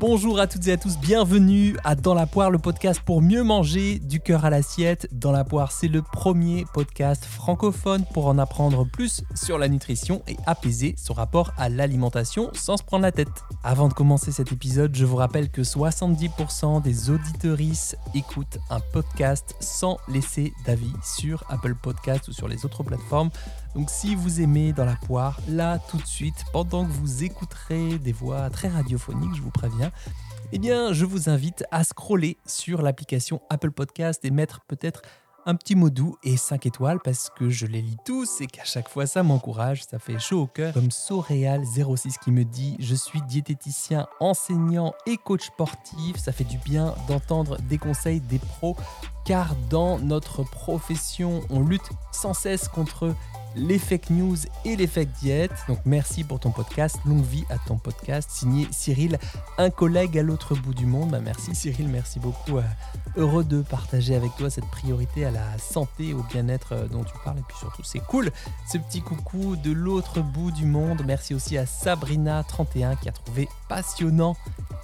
Bonjour à toutes et à tous, bienvenue à Dans la poire, le podcast pour mieux manger du cœur à l'assiette. Dans la poire, c'est le premier podcast francophone pour en apprendre plus sur la nutrition et apaiser son rapport à l'alimentation sans se prendre la tête. Avant de commencer cet épisode, je vous rappelle que 70% des auditorices écoutent un podcast sans laisser d'avis sur Apple Podcast ou sur les autres plateformes. Donc si vous aimez dans la poire, là tout de suite, pendant que vous écouterez des voix très radiophoniques, je vous préviens, eh bien je vous invite à scroller sur l'application Apple Podcast et mettre peut-être un petit mot doux et 5 étoiles parce que je les lis tous et qu'à chaque fois ça m'encourage, ça fait chaud au cœur. Comme Soréal06 qui me dit Je suis diététicien, enseignant et coach sportif. Ça fait du bien d'entendre des conseils des pros car dans notre profession, on lutte sans cesse contre les fake news et les fake diètes. Donc merci pour ton podcast. Longue vie à ton podcast. Signé Cyril, un collègue à l'autre bout du monde. Bah, merci Cyril, merci beaucoup. Euh, heureux de partager avec toi cette priorité à la santé, au bien-être euh, dont tu parles. Et puis surtout, c'est cool ce petit coucou de l'autre bout du monde. Merci aussi à Sabrina31 qui a trouvé passionnant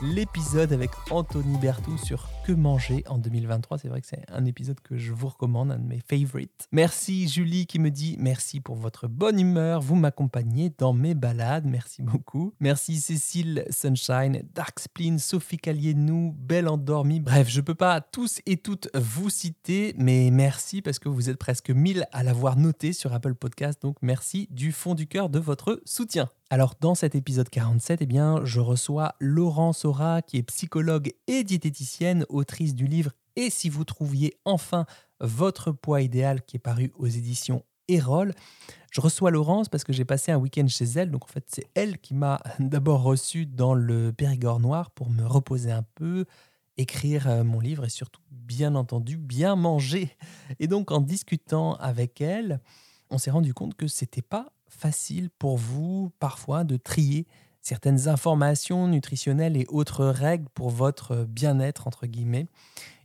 l'épisode avec Anthony Bertou sur que manger en 2023. C'est vrai que c'est un épisode que je vous recommande, un de mes favorites. Merci Julie qui me dit merci pour votre bonne humeur. Vous m'accompagnez dans mes balades. Merci beaucoup. Merci Cécile Sunshine, Dark Spleen, Sophie Calienou, Belle Endormie. Bref, je peux pas tous et toutes vous citer, mais merci parce que vous êtes presque 1000 à l'avoir noté sur Apple Podcast. Donc merci du fond du cœur de votre soutien. Alors dans cet épisode 47, eh bien, je reçois Laurence Sora qui est psychologue et diététicienne, autrice du livre Et si vous trouviez enfin votre poids idéal qui est paru aux éditions Erol. Je reçois Laurence parce que j'ai passé un week-end chez elle. Donc en fait, c'est elle qui m'a d'abord reçu dans le Périgord noir pour me reposer un peu, écrire euh, mon livre et surtout, bien entendu, bien manger. Et donc en discutant avec elle, on s'est rendu compte que c'était pas facile pour vous parfois de trier certaines informations nutritionnelles et autres règles pour votre bien-être, entre guillemets,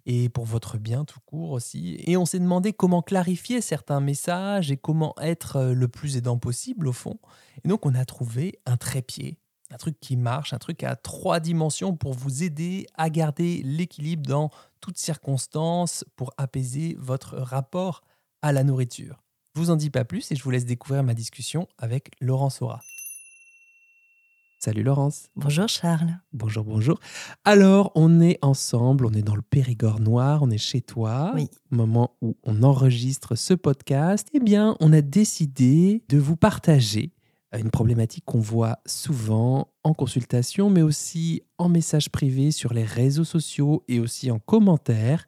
et pour votre bien tout court aussi. Et on s'est demandé comment clarifier certains messages et comment être le plus aidant possible au fond. Et donc on a trouvé un trépied, un truc qui marche, un truc à trois dimensions pour vous aider à garder l'équilibre dans toutes circonstances, pour apaiser votre rapport à la nourriture. Je vous en dis pas plus et je vous laisse découvrir ma discussion avec Laurence Aura. Salut Laurence. Bonjour Charles. Bonjour, bonjour. Alors, on est ensemble, on est dans le Périgord noir, on est chez toi. Oui. Au moment où on enregistre ce podcast, eh bien, on a décidé de vous partager une problématique qu'on voit souvent en consultation, mais aussi en message privé sur les réseaux sociaux et aussi en commentaire.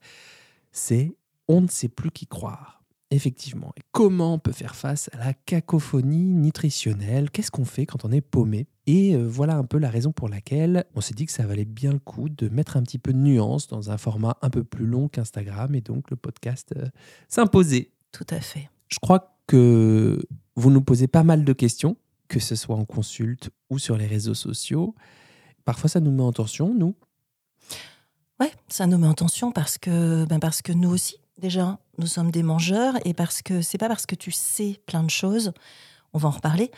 C'est on ne sait plus qui croire. Effectivement. Et comment on peut faire face à la cacophonie nutritionnelle? Qu'est-ce qu'on fait quand on est paumé? Et euh, voilà un peu la raison pour laquelle on s'est dit que ça valait bien le coup de mettre un petit peu de nuance dans un format un peu plus long qu'Instagram et donc le podcast euh, s'imposait. Tout à fait. Je crois que vous nous posez pas mal de questions, que ce soit en consulte ou sur les réseaux sociaux. Parfois, ça nous met en tension, nous. Ouais, ça nous met en tension parce que, ben parce que nous aussi, déjà, nous sommes des mangeurs et parce que c'est pas parce que tu sais plein de choses, on va en reparler,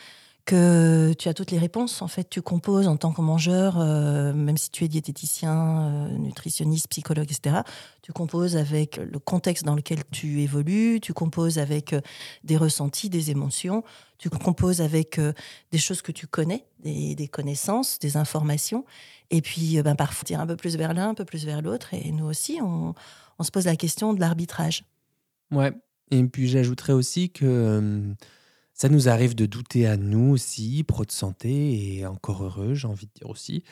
que tu as toutes les réponses. En fait, tu composes en tant que mangeur, euh, même si tu es diététicien, euh, nutritionniste, psychologue, etc. Tu composes avec le contexte dans lequel tu évolues, tu composes avec euh, des ressentis, des émotions, tu composes avec des choses que tu connais, des, connaissances, des informations. Et puis, ben, parfois, tire un peu plus vers l'un, un peu plus vers l'autre. Et nous aussi, on se pose la question de l'arbitrage. Ouais. Et puis j'ajouterais aussi que euh, ça nous arrive de douter à nous aussi, pro de santé, et encore heureux, j'ai envie de dire aussi.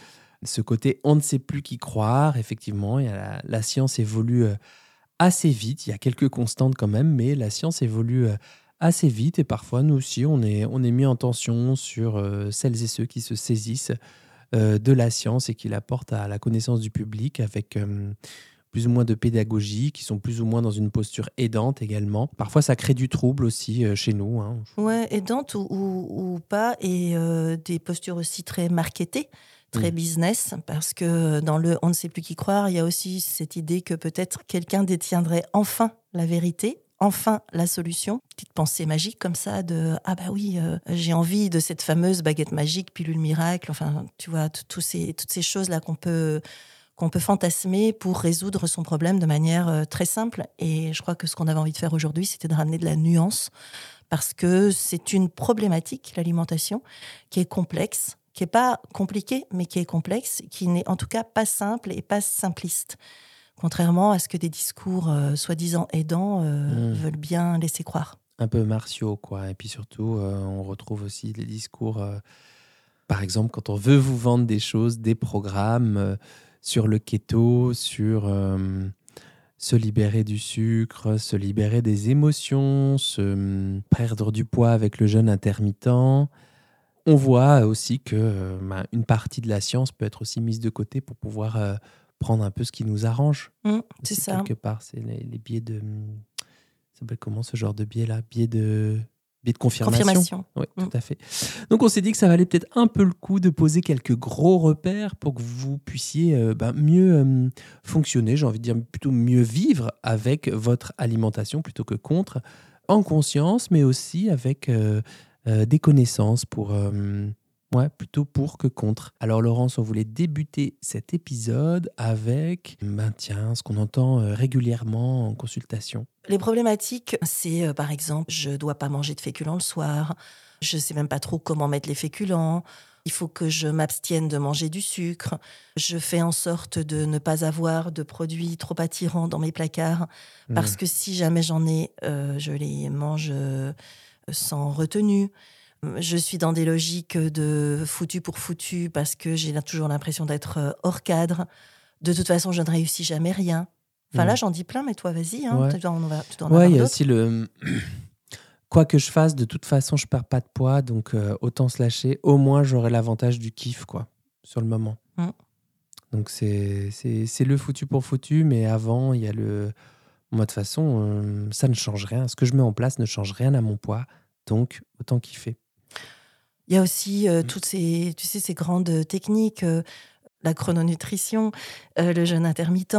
Ce côté on ne sait plus qui croire, effectivement, la, science évolue euh, assez vite, il y a quelques constantes quand même, mais la science évolue euh, assez vite et parfois nous aussi on est, on est mis en tension sur celles et ceux qui se saisissent de la science et qui l'apportent à la connaissance du public avec plus ou moins de pédagogie, qui sont plus ou moins dans une posture aidante également. Parfois, ça crée du trouble aussi euh, chez nous. Hein. Ouais, aidante ou, ou, pas, et euh, des postures aussi très marketées très mm. business, parce que dans le on ne sait plus qui croire, il y a aussi cette idée que peut-être quelqu'un détiendrait enfin la vérité, enfin la solution. Petite pensée magique comme ça de ah bah oui, euh, j'ai envie de cette fameuse baguette magique, pilule miracle. Enfin, tu vois, ces, toutes ces choses là qu'on peut qu'on peut fantasmer pour résoudre son problème de manière euh, très simple. Et je crois que ce qu'on avait envie de faire aujourd'hui, c'était de ramener de la nuance parce que c'est une problématique, l'alimentation, qui est complexe, qui n'est pas compliquée, mais qui est complexe, qui n'est en tout cas pas simple et pas simpliste. Contrairement à ce que des discours euh, soi-disant aidants euh, hmm. veulent bien laisser croire. Un peu martiaux, quoi. Et puis surtout, euh, on retrouve aussi les discours, par exemple, quand on veut vous vendre des choses, des programmes sur le keto, sur se libérer du sucre, se libérer des émotions, se hum, perdre du poids avec le jeûne intermittent. On voit aussi que euh, bah, une partie de la science peut être aussi mise de côté pour pouvoir euh, prendre un peu ce qui nous arrange. Mmh, c'est ça. Quelque part, c'est les, biais de. Hum, ça s'appelle comment ce genre de biais là Biais de biais de confirmation. Oui, mm. tout à fait. Donc on s'est dit que ça valait peut-être un peu le coup de poser quelques gros repères pour que vous puissiez euh, ben, mieux euh, fonctionner, j'ai envie de dire plutôt mieux vivre avec votre alimentation plutôt que contre, en conscience, mais aussi avec euh, des connaissances pour Ouais, plutôt pour que contre. Alors Laurence, on voulait débuter cet épisode avec ben tiens, ce qu'on entend euh, régulièrement en consultation. Les problématiques, c'est euh, par exemple, je dois pas manger de féculents le soir, je sais même pas trop comment mettre les féculents, il faut que je m'abstienne de manger du sucre, je fais en sorte de ne pas avoir de produits trop attirants dans mes placards, mmh. parce que si jamais j'en ai, euh, je les mange sans retenue je suis dans des logiques de foutu pour foutu parce que j'ai toujours l'impression d'être euh, hors cadre. De toute façon, je ne réussis jamais rien. Enfin là, mm. j'en dis plein, mais toi, vas-y. Hein, ouais, il y a aussi le. Quoi que je fasse, de toute façon, je perds pas de poids, donc euh, autant se lâcher. Au moins, j'aurai l'avantage du kiff, quoi, sur le moment. Mm. Donc c'est le foutu pour foutu, mais avant, il y a le. Moi, de toute façon, euh, ça ne change rien. Ce que je mets en place ne change rien à mon poids, donc autant kiffer. Il y a aussi euh, mmh. toutes ces, tu sais, ces grandes techniques, euh, la chrononutrition, euh, le jeûne intermittent.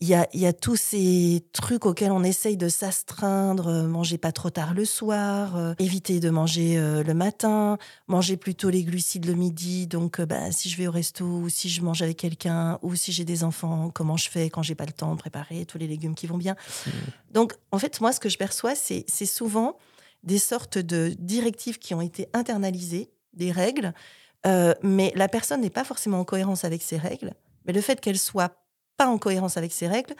Il y, a, il y a tous ces trucs auxquels on essaye de s'astreindre, manger pas trop tard le soir, éviter de manger le matin, manger plutôt les glucides le midi. Donc, bah, si je vais au resto, ou si je mange avec quelqu'un, ou si j'ai des enfants, comment je fais quand j'ai pas le temps de préparer tous les légumes qui vont bien. Mmh. Donc, en fait, moi, ce que je perçois, c'est souvent des sortes de directives qui ont été internalisées, des règles, euh, mais la personne n'est pas forcément en cohérence avec ces règles. Mais le fait qu'elle soit pas en cohérence avec ces règles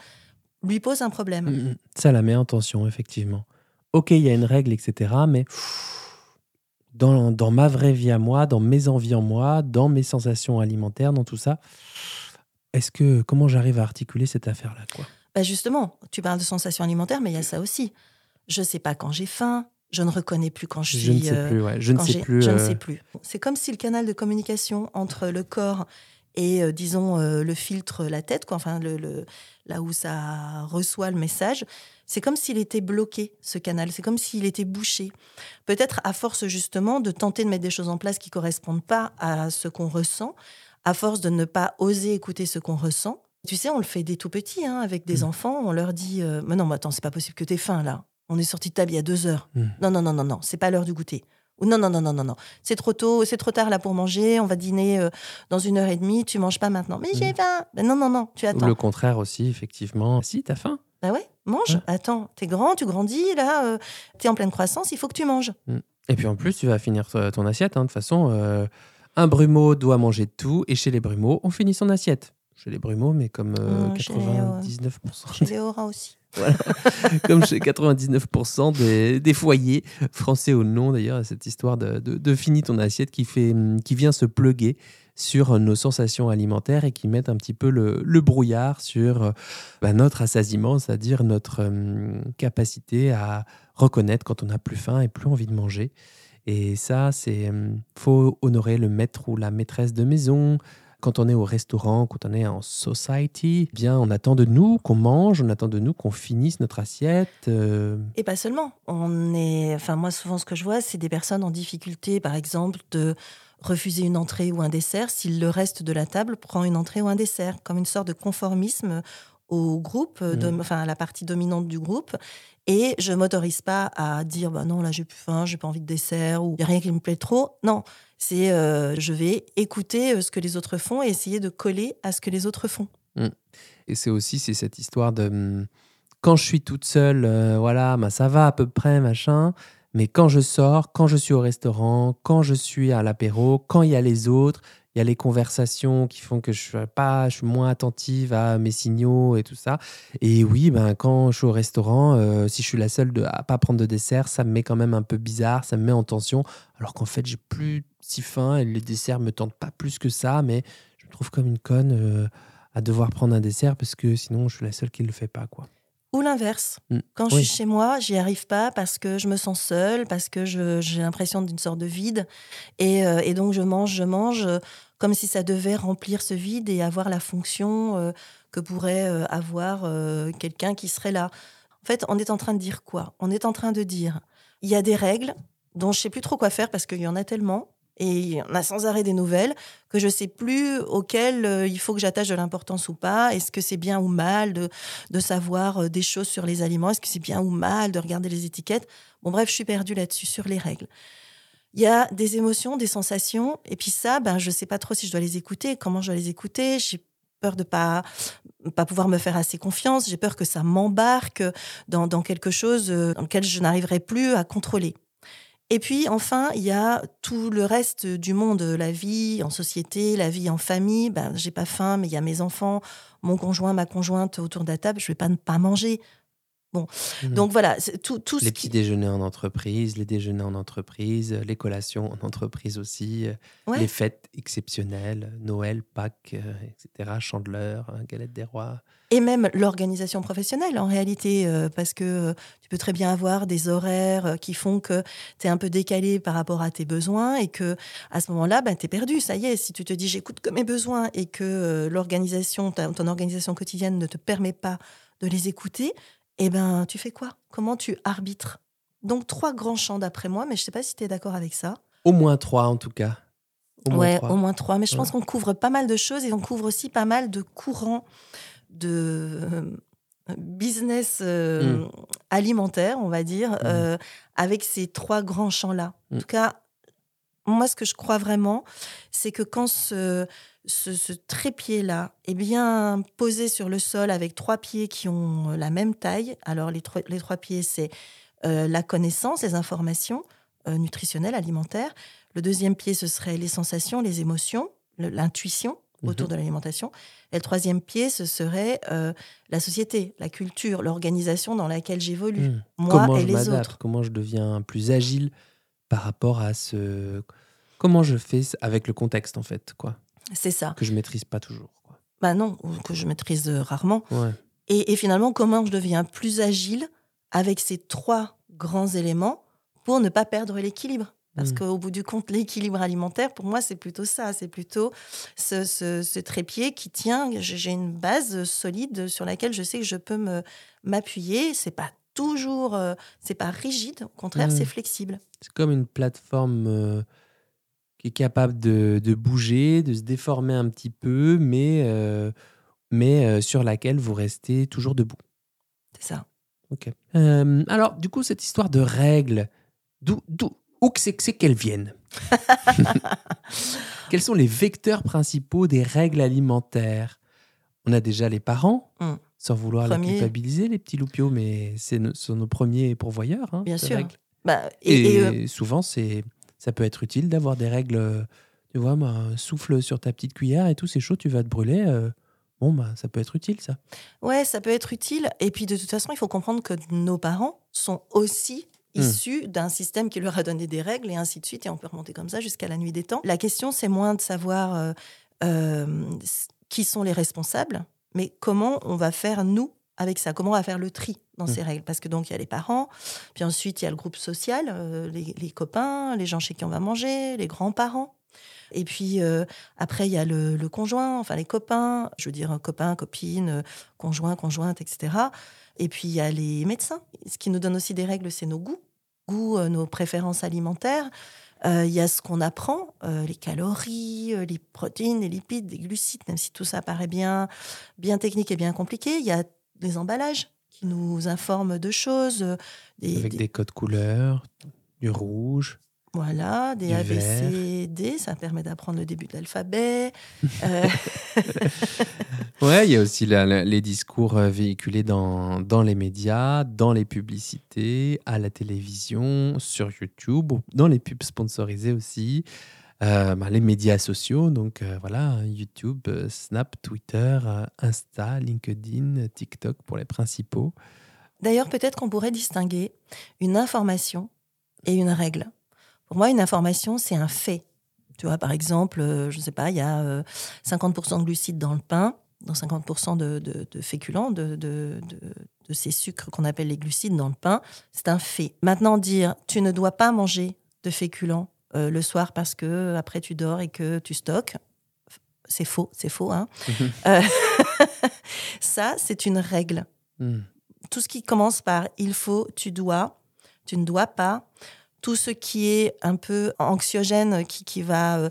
lui pose un problème. Mm, mm. ça la met en tension, effectivement. Ok, il y a une règle, etc. Mais dans, dans, ma vraie vie à moi, dans mes envies en moi, dans mes sensations alimentaires, dans tout ça, est-ce que comment j'arrive à articuler cette affaire-là quoi? Bah Justement, tu parles de sensations alimentaires, mais il y a ça aussi. Je ne sais pas quand j'ai faim, je ne reconnais plus quand je suis. Je ne sais plus, ouais. Je ne sais plus. Je ne euh, sais plus. C'est comme si le canal de communication entre le corps et, euh, disons, euh, le filtre, la tête, quoi, enfin, le, là où ça reçoit le message, c'est comme s'il était bloqué, ce canal. C'est comme s'il était bouché. Peut-être à force, justement, de tenter de mettre des choses en place qui correspondent pas à ce qu'on ressent, à force de ne pas oser écouter ce qu'on ressent. Tu sais, on le fait des tout petits, hein, avec des mmh. enfants. On leur dit Mais non, mais attends, c'est pas possible que tu aies faim, là. On est sorti de table il y a deux heures. Hmm. Non, non, non, non, non, c'est pas l'heure du goûter. Ou non, non, non, non, non, non. C'est trop tôt, c'est trop tard là pour manger. On va dîner euh, dans une heure et demie. Tu manges pas maintenant. Mais j'ai hmm. faim. Ben non, non, non, tu attends. Ou le contraire aussi, effectivement. Si, t'as faim. Bah ouais, mange. Attends, t'es grand, tu grandis, là, euh, t'es en pleine croissance, il faut que tu manges. Hmm. Et puis en plus, tu vas finir ton assiette. Hein. De toute façon, euh, un brumeau doit manger de tout. Et chez les brumeaux, on finit son assiette. Chez les brumeaux, mais comme 99%. Chez les auras aussi. Comme chez 99% des, des, foyers, français ou non d'ailleurs, cette histoire de, de, fini ton assiette qui, fait, qui vient se pluguer sur nos sensations alimentaires et qui met un petit peu le, le brouillard sur bah, notre assasiement, c'est-à-dire notre capacité à reconnaître quand on n'a plus faim et plus envie de manger. Et ça, c'est hum, faut honorer le maître ou la maîtresse de maison, quand on est au restaurant, quand on est en society, eh bien, on attend de nous qu'on mange, on attend de nous qu'on finisse notre assiette. Euh. Et pas seulement. On est, enfin, moi, souvent, ce que je vois, c'est des personnes en difficulté, par exemple, de refuser une entrée ou un dessert si le reste de la table prend une entrée ou un dessert, comme une sorte de conformisme au groupe, euh, dom- enfin à la partie dominante du groupe. Et je m'autorise pas à dire bah non là j'ai plus faim, j'ai pas envie de dessert ou il a rien qui me plaît trop. Non, c'est euh, je vais écouter euh, ce que les autres font et essayer de coller à ce que les autres font. Et c'est aussi c'est cette histoire de hum, quand je suis toute seule, euh, voilà, bah, ça va à peu près, machin. Mais quand je sors, quand je suis au restaurant, quand je suis à l'apéro, quand il y a les autres, il y a les conversations qui font que je suis pas, je suis moins attentive à mes signaux et tout ça. Et oui, ben quand je suis au restaurant, euh, si je suis la seule de, à pas prendre de dessert, ça me met quand même un peu bizarre, ça me met en tension. Alors qu'en fait, j'ai plus si faim et les desserts me tentent pas plus que ça, mais je me trouve comme une conne. euh, à devoir prendre un dessert parce que sinon je suis la seule qui le fait pas quoi. Ou l'inverse. Mm. Quand je suis chez moi, j'y arrive pas parce que je me sens seule, parce que j'ai l'impression d'une sorte de vide. Et, euh, et donc, je mange, je mange euh, comme si ça devait remplir ce vide et avoir la fonction euh, que pourrait avoir quelqu'un qui serait là. En fait, on est en train de dire quoi? On est en train de dire il y a des règles dont je sais plus trop quoi faire parce qu'il y en a tellement. Et en a sans arrêt des nouvelles que je sais plus auxquelles euh, il faut que j'attache de l'importance ou pas. Est-ce que c'est bien ou mal de, de savoir euh, des choses sur les aliments? Est-ce que c'est bien ou mal de regarder les étiquettes? Bon, bref, je suis perdue là-dessus, sur les règles. Il y a des émotions, des sensations, et puis ça, ben, je sais pas trop si je dois les écouter, comment je dois les écouter. J'ai peur de pas pas pouvoir me faire assez confiance. J'ai peur que ça m'embarque dans, dans quelque chose euh, dans lequel je n'arriverai plus à contrôler. Et puis enfin, il y a tout le reste du monde, la vie en société, la vie en famille. Ben, j'ai pas faim, mais il y a mes enfants, mon conjoint, ma conjointe autour de la table. Je vais pas ne pas manger. Mhm. Donc voilà, tout, ce les qui- petits déjeuners en entreprise, les déjeuners en entreprise, les collations en entreprise aussi, euh, Ouais. les fêtes exceptionnelles, Noël, Pâques, euh, etc., Chandeleur, hein, Galette des Rois. et même l'organisation professionnelle en réalité, euh, parce que euh, tu peux très bien avoir des horaires euh, qui font que tu es un peu décalé par rapport à tes besoins et que à ce moment-là, ben, tu es perdu. Ça y est, si tu te dis j'écoute que mes besoins et que euh, l'organisation, ton organisation quotidienne ne te permet pas de les écouter, eh ben tu fais quoi? Comment tu arbitres? Donc trois grands champs d'après moi, mais je sais pas si tu es d'accord avec ça. Au moins trois en tout cas. Au moins ouais, trois. au moins trois. Mais je pense qu'on couvre pas mal de choses et on couvre aussi pas mal de courants de euh, business euh, Mm. alimentaire, on va dire, euh, avec ces trois grands champs-là. En Mm. tout cas, moi, ce que je crois vraiment, c'est que quand ce, ce, ce trépied-là est bien posé sur le sol avec trois pieds qui ont la même taille, alors les, trois- les trois pieds, c'est euh, la connaissance, les informations euh, nutritionnelles, alimentaires. Le deuxième pied, ce serait les sensations, les émotions, l'intuition autour Mhm. de l'alimentation. Et le troisième pied, ce serait euh, la société, la culture, l'organisation dans laquelle j'évolue, Hmm. moi comment et je les autres. Comment je deviens plus agile par rapport à ce. Comment je fais avec le contexte en fait, quoi, C'est ça. que je maîtrise pas toujours. Quoi. Bah non, que je maîtrise euh, rarement. Ouais. Et, et finalement, comment je deviens plus agile avec ces trois grands éléments pour ne pas perdre l'équilibre? Parce Mm. qu'au bout du compte, l'équilibre alimentaire, pour moi, c'est plutôt ça. C'est plutôt ce, ce- ce trépied qui tient. J'ai une base solide sur laquelle je sais que je peux m'appuyer. C'est pas toujours, euh, c'est pas rigide. Au contraire, Mm. c'est flexible. C'est comme une plateforme euh, qui est capable de, de bouger, de se déformer un petit peu, mais, euh, mais euh, sur laquelle vous restez toujours debout. C'est ça. Ok. Euh, alors, du coup, cette histoire de règles, d'où, d'où, où que c'est que c'est qu'elles viennent? Quels sont les vecteurs principaux des règles alimentaires? On a déjà les parents, Mm. sans vouloir les culpabiliser, les petits loupiots, mais c'est nos, sont nos premiers pourvoyeurs. hein, Bien sûr. règles. Bah, Et, et, et, souvent, c'est, ça peut être utile d'avoir des règles. euh, Tu vois, bah, souffle sur ta petite cuillère et tout, c'est chaud, tu vas te brûler. euh, bon, bah, ça peut être utile, ça. Ouais, ça peut être utile. Et puis de toute façon, il faut comprendre que nos parents sont aussi Hmm. issus d'un système qui leur a donné des règles et ainsi de suite. Et on peut remonter comme ça jusqu'à la nuit des temps. La question, c'est moins de savoir euh, euh, qui sont les responsables, mais comment on va faire, nous, avec ça. Comment on va faire le tri dans Hmm. ces règles. Parce que donc, il y a les parents, puis ensuite, il y a le groupe social, euh, les, les copains, les gens chez qui on va manger, les grands-parents. Et puis euh, après, il y a le, le conjoint, enfin les copains, je veux dire copains, copines, euh, conjoints, conjointes, etc. Et puis il y a les médecins. Ce qui nous donne aussi des règles, c'est nos goûts, goûts, euh, nos préférences alimentaires. Euh, il y a ce qu'on apprend, euh, les calories, les protéines, les lipides, les glucides, même si tout ça paraît bien, bien technique et bien compliqué. Il y a les emballages qui nous informent de choses. Avec des codes couleurs, du rouge, voilà, des A, B, C, D, ça permet d'apprendre le début de l'alphabet. euh... ouais, il y a aussi les discours euh, véhiculés dans, dans les médias, dans les publicités, à la télévision, sur YouTube, dans les pubs sponsorisées aussi. Euh, bah, les médias sociaux, donc euh, voilà, YouTube, Snap, Twitter, Insta, LinkedIn, TikTok pour les principaux. D'ailleurs, peut-être qu'on pourrait distinguer une information et une règle. Pour moi, une information, c'est un fait. Tu vois, par exemple, euh, je ne sais pas, il y a 50% euh, de glucides dans le pain, dans 50% de, de, féculents, de, ces sucres qu'on appelle les glucides dans le pain. C'est un fait. Maintenant, dire tu ne dois pas manger de féculents euh, le soir parce que après tu dors et que tu stockes, c'est faux, c'est faux. Hein ça, c'est une règle. Hmm. Tout ce qui commence par il faut, tu dois, tu ne dois pas, tout ce qui est un peu anxiogène, qui, qui va euh,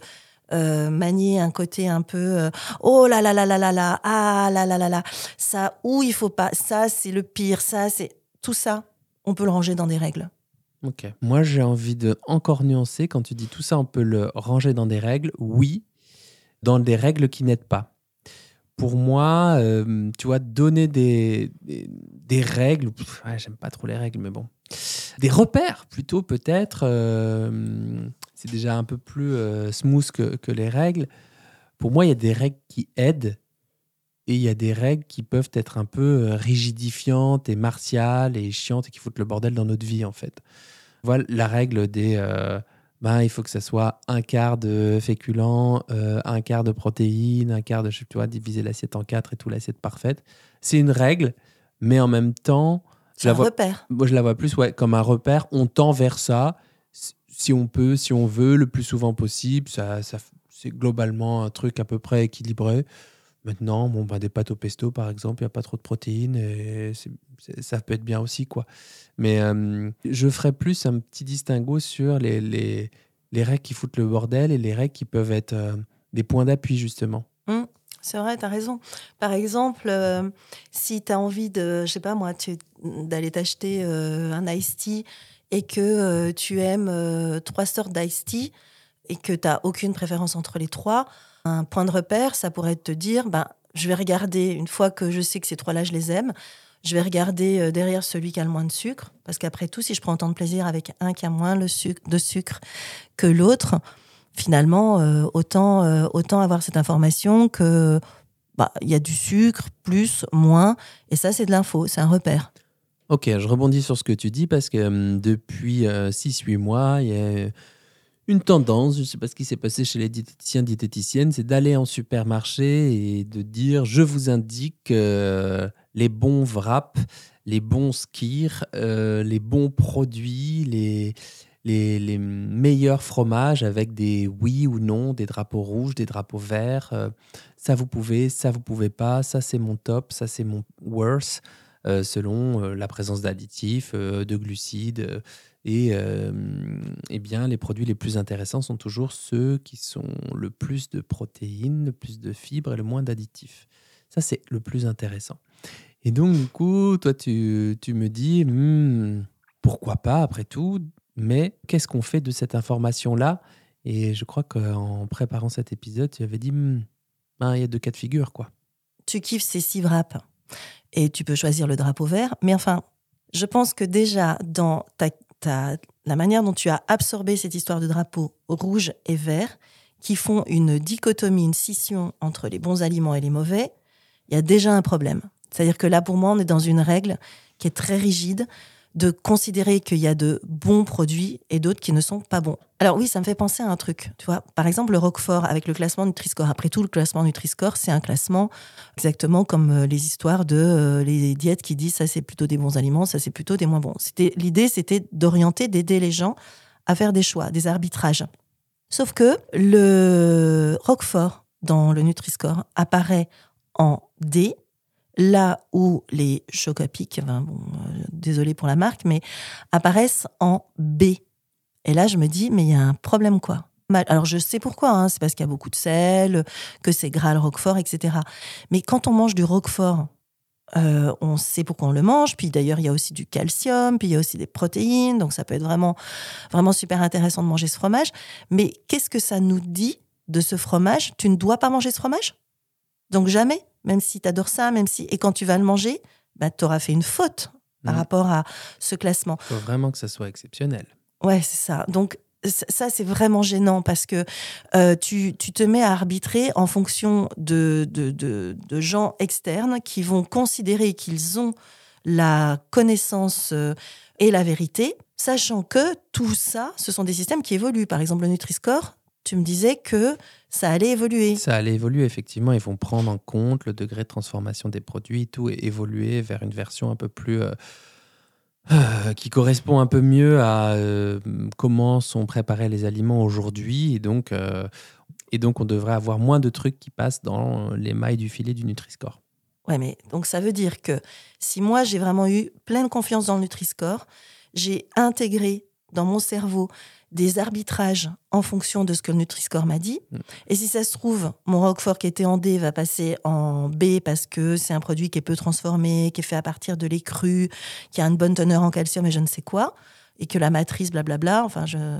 euh, manier un côté un peu euh, oh là là là là là là ah là là là là ça où il faut pas ça c'est le pire ça c'est tout ça on peut le ranger dans des règles. Moi j'ai envie de encore nuancer quand tu dis tout ça on peut le ranger dans des règles oui dans des règles qui n'aident pas. Pour moi, tu vois, donner des, des, règles, j'aime pas trop les règles, mais bon, des repères plutôt peut-être. Euh, c'est déjà un peu plus euh, smooth que, les règles. Pour moi, il y a des règles qui aident et il y a des règles qui peuvent être un peu euh, rigidifiantes et martiales et chiantes et qui foutent le bordel dans notre vie en fait. Voilà la règle des ben, il faut que ça soit un quart de féculents, un quart de protéines, un quart de, tu vois, diviser l'assiette en quatre et tout l'assiette parfaite. C'est une règle, mais en même temps, c'est un repère. Moi, je la vois plus ouais, comme un repère. On tend vers ça, si on peut, si on veut, le plus souvent possible. Ça, ça c'est globalement un truc à peu près équilibré. Maintenant, bon, ben, des pâtes au pesto, par exemple, il n'y a pas trop de protéines et ça peut être bien aussi. quoi. Mais je ferais plus un petit distinguo sur les, les, les, règles qui foutent le bordel et les règles qui peuvent être euh, des points d'appui, justement. Mmh. C'est vrai, tu as raison. Par exemple, euh, si tu as envie de, je sais pas moi, d'aller t'acheter euh, un iced tea et que tu aimes trois sortes d'iced tea et que tu n'as aucune préférence entre les trois, un point de repère, ça pourrait te dire, ben, je vais regarder, une fois que je sais que ces trois-là, je les aime, je vais regarder derrière celui qui a le moins de sucre, parce qu'après tout, si je prends autant de plaisir avec un qui a moins de sucre que l'autre, finalement, euh, autant, euh, autant avoir cette information que bah, il y a du sucre, plus, moins, et ça, c'est de l'info, c'est un repère. Ok, je rebondis sur ce que tu dis parce que hum, depuis 6-8 euh, mois, il y a une tendance, je ne sais pas ce qui s'est passé chez les diététiciens, diététiciennes, c'est d'aller en supermarché et de dire je vous indique les bons wraps, les bons skirs, les bons produits, les, les, meilleurs fromages avec des oui ou non, des drapeaux rouges, des drapeaux verts. Euh, ça vous pouvez, ça vous pouvez pas, ça c'est mon top, ça c'est mon worst, euh, selon euh, la présence d'additifs, de glucides. Et eh bien, les produits les plus intéressants sont toujours ceux qui sont le plus de protéines, le plus de fibres et le moins d'additifs. Ça, c'est le plus intéressant. Et donc, du coup, toi, tu, tu me dis, hmm, pourquoi pas, après tout, mais qu'est-ce qu'on fait de cette information-là? Et je crois qu'en préparant cet épisode, tu avais dit, hmm, ben, il y a deux cas de figure, quoi. Tu kiffes ces six wraps et tu peux choisir le drapeau vert. Mais enfin, je pense que déjà, dans ta, la manière dont tu as absorbé cette histoire de drapeau rouge et vert, qui font une dichotomie, une scission entre les bons aliments et les mauvais, il y a déjà un problème. C'est-à-dire que là, pour moi, on est dans une règle qui est très rigide, de considérer qu'il y a de bons produits et d'autres qui ne sont pas bons. Alors oui, ça me fait penser à un truc, tu vois. Par exemple, le Roquefort avec le classement Nutri-Score. Après tout, le classement Nutri-Score, c'est un classement exactement comme euh, les histoires de euh, les diètes qui disent ça c'est plutôt des bons aliments, ça c'est plutôt des moins bons. C'était l'idée, c'était d'orienter, d'aider les gens à faire des choix, des arbitrages. Sauf que le Roquefort dans le Nutri-Score apparaît en D là où les chocs à bon, euh, désolé pour la marque, mais apparaissent en B. Et là, je me dis, mais il y a un problème quoi alors je sais pourquoi, hein. c'est parce qu'il y a beaucoup de sel, que c'est gras le roquefort, etc. Mais quand on mange du roquefort, euh, on sait pourquoi on le mange. Puis d'ailleurs, il y a aussi du calcium, puis il y a aussi des protéines, donc ça peut être vraiment, vraiment super intéressant de manger ce fromage. Mais qu'est-ce que ça nous dit de ce fromage? Tu ne dois pas manger ce fromage? Donc jamais, même si tu adores ça, même si et quand tu vas le manger, bah, tu auras fait une faute par mmh. rapport à ce classement. Il faut vraiment que ça soit exceptionnel. Ouais, c'est ça. Donc ça, c'est vraiment gênant parce que euh, tu, te mets à arbitrer en fonction de, de, gens externes qui vont considérer qu'ils ont la connaissance euh, et la vérité, sachant que tout ça, ce sont des systèmes qui évoluent. Par exemple, le Nutri-Score, tu me disais que ça allait évoluer. Ça allait évoluer, effectivement. Ils vont prendre en compte le degré de transformation des produits, tout, et évoluer vers une version un peu plus... Euh, euh, qui correspond un peu mieux à euh, comment sont préparés les aliments aujourd'hui. Et donc, et donc, on devrait avoir moins de trucs qui passent dans les mailles du filet du Nutri-Score. Ouais, mais donc ça veut dire que si moi j'ai vraiment eu pleine confiance dans le Nutri-Score, j'ai intégré dans mon cerveau des arbitrages en fonction de ce que le Nutri-Score m'a dit. Mm. Et si ça se trouve, mon Roquefort qui était en D va passer en B parce que c'est un produit qui est peu transformé, qui est fait à partir de lait cru, qui a une bonne teneur en calcium et je ne sais quoi, et que la matrice, blablabla, enfin, je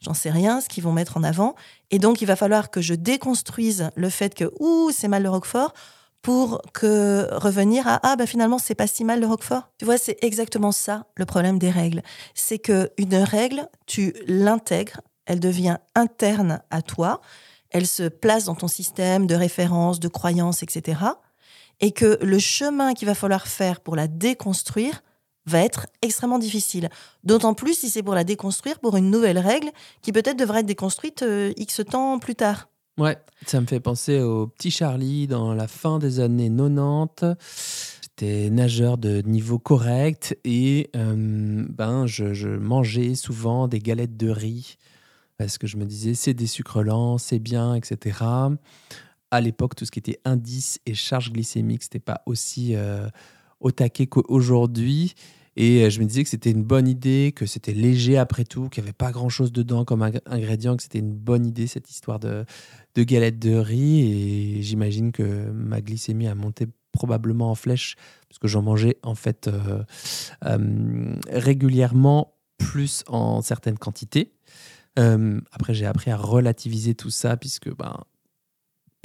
j'en sais rien, ce qu'ils vont mettre en avant. Et donc, il va falloir que je déconstruise le fait que, ouh, c'est mal le Roquefort pour que revenir à ah bah finalement c'est pas si mal le roquefort. Tu vois, c'est exactement ça le problème des règles. C'est que une règle, tu l'intègres, elle devient interne à toi, elle se place dans ton système de référence, de croyance, etc. Et que le chemin qu'il va falloir faire pour la déconstruire va être extrêmement difficile. D'autant plus si c'est pour la déconstruire pour une nouvelle règle qui peut-être devrait être déconstruite euh, X temps plus tard. Ouais, ça me fait penser au petit Charlie dans la fin des années 90. J'étais nageur de niveau correct et euh, ben, je, mangeais souvent des galettes de riz parce que je me disais c'est des sucres lents, c'est bien, etc. À l'époque, tout ce qui était indice et charge glycémique, c'était pas aussi euh, au taquet qu'aujourd'hui. Et euh, je me disais que c'était une bonne idée, que c'était léger après tout, qu'il n'y avait pas grand-chose dedans comme ingrédient, que c'était une bonne idée cette histoire de, de galettes de riz. Et j'imagine que ma glycémie a monté probablement en flèche, parce que j'en mangeais en fait euh, euh, régulièrement, plus en certaines quantités. après, j'ai appris à relativiser tout ça, puisque ben,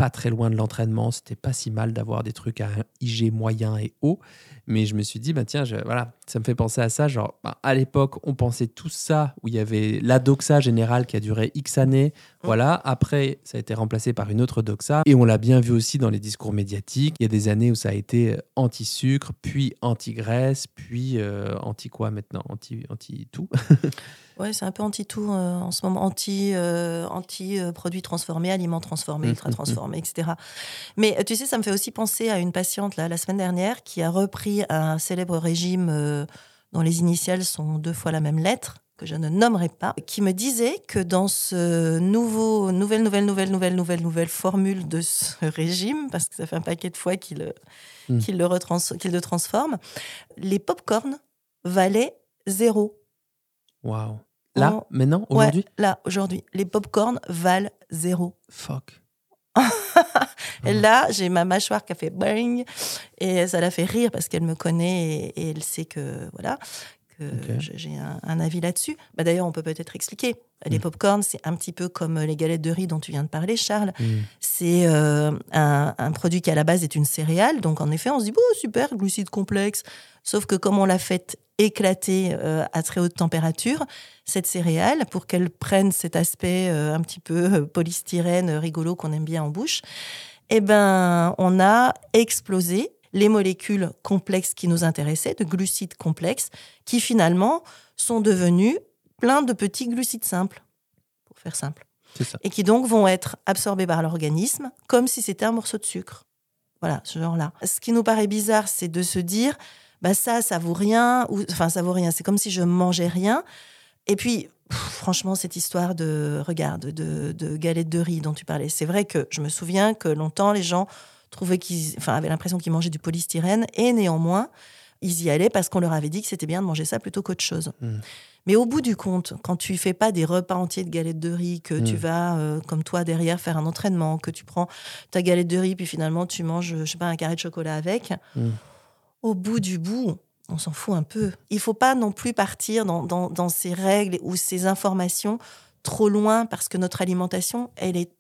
pas très loin de l'entraînement. C'était pas si mal d'avoir des trucs à IG moyen et haut. Mais je me suis dit, bah, tiens, je, voilà, ça me fait penser à ça. Genre, bah, à l'époque, on pensait tout ça, où il y avait la doxa générale qui a duré X années. Mmh. Voilà. Après, ça a été remplacé par une autre doxa. Et on l'a bien vu aussi dans les discours médiatiques. Il y a des années où ça a été euh, anti-sucre, puis anti-graisse, puis euh, anti quoi maintenant? Anti-tout. Anti Ouais, c'est un peu anti-tout euh, en ce moment, anti, euh, anti euh, produits transformés, aliments transformés, mmh, ultra mmh, mmh. transformés, etc. Mais tu sais, ça me fait aussi penser à une patiente là, la semaine dernière qui a repris un célèbre régime dont les initiales sont deux fois la même lettre que je ne nommerai pas, qui me disait que dans ce nouveau, nouvelle, nouvelle, nouvelle, nouvelle, nouvelle, nouvelle formule de ce régime, parce que ça fait un paquet de fois qu'il le, qu'il le, qu'il le transforme, les pop-corns valaient zéro. Waouh. Là, maintenant, aujourd'hui Là, aujourd'hui. Les pop-corns valent zéro. Fuck. et là, j'ai ma mâchoire qui a fait bang et ça l'a fait rire parce qu'elle me connaît et, elle sait que voilà j'ai un, avis là-dessus. Bah, D'ailleurs, on peut peut-être expliquer. Les mm. pop-corns, c'est un petit peu comme les galettes de riz dont tu viens de parler, Charles. Mm. C'est euh, un, un, produit qui à la base est une céréale. Donc en effet, on se dit, oh, super, glucides complexes. Sauf que comme on l'a fait éclater euh, à très haute température, cette céréale, pour qu'elle prenne cet aspect euh, un petit peu euh, polystyrène rigolo qu'on aime bien en bouche, eh ben, on a explosé les molécules complexes qui nous intéressaient, de glucides complexes, qui finalement sont devenus plein de petits glucides simples, pour faire simple. Et qui donc vont être absorbés par l'organisme comme si c'était un morceau de sucre. Voilà, ce genre-là. Ce qui nous paraît bizarre, c'est de se dire, bah ça, ça vaut rien, ou enfin ça vaut rien. C'est comme si je mangeais rien. Et puis, franchement, cette histoire de, regarde, de, de galettes de riz dont tu parlais, c'est vrai que je me souviens que longtemps les gens trouvaient qu'ils, enfin, avaient l'impression qu'ils mangeaient du polystyrène, et néanmoins, ils y allaient parce qu'on leur avait dit que c'était bien de manger ça plutôt qu'autre chose. Mm. Mais au bout du compte, quand tu fais pas des repas entiers de galettes de riz, que tu Mm. vas, euh, comme toi, derrière faire un entraînement, que tu prends ta galette de riz, puis finalement tu manges, je sais pas, un carré de chocolat avec, Mm. au bout du bout, on s'en fout un peu. Il faut pas non plus partir dans, dans, dans ces règles ou ces informations trop loin parce que notre alimentation, elle est,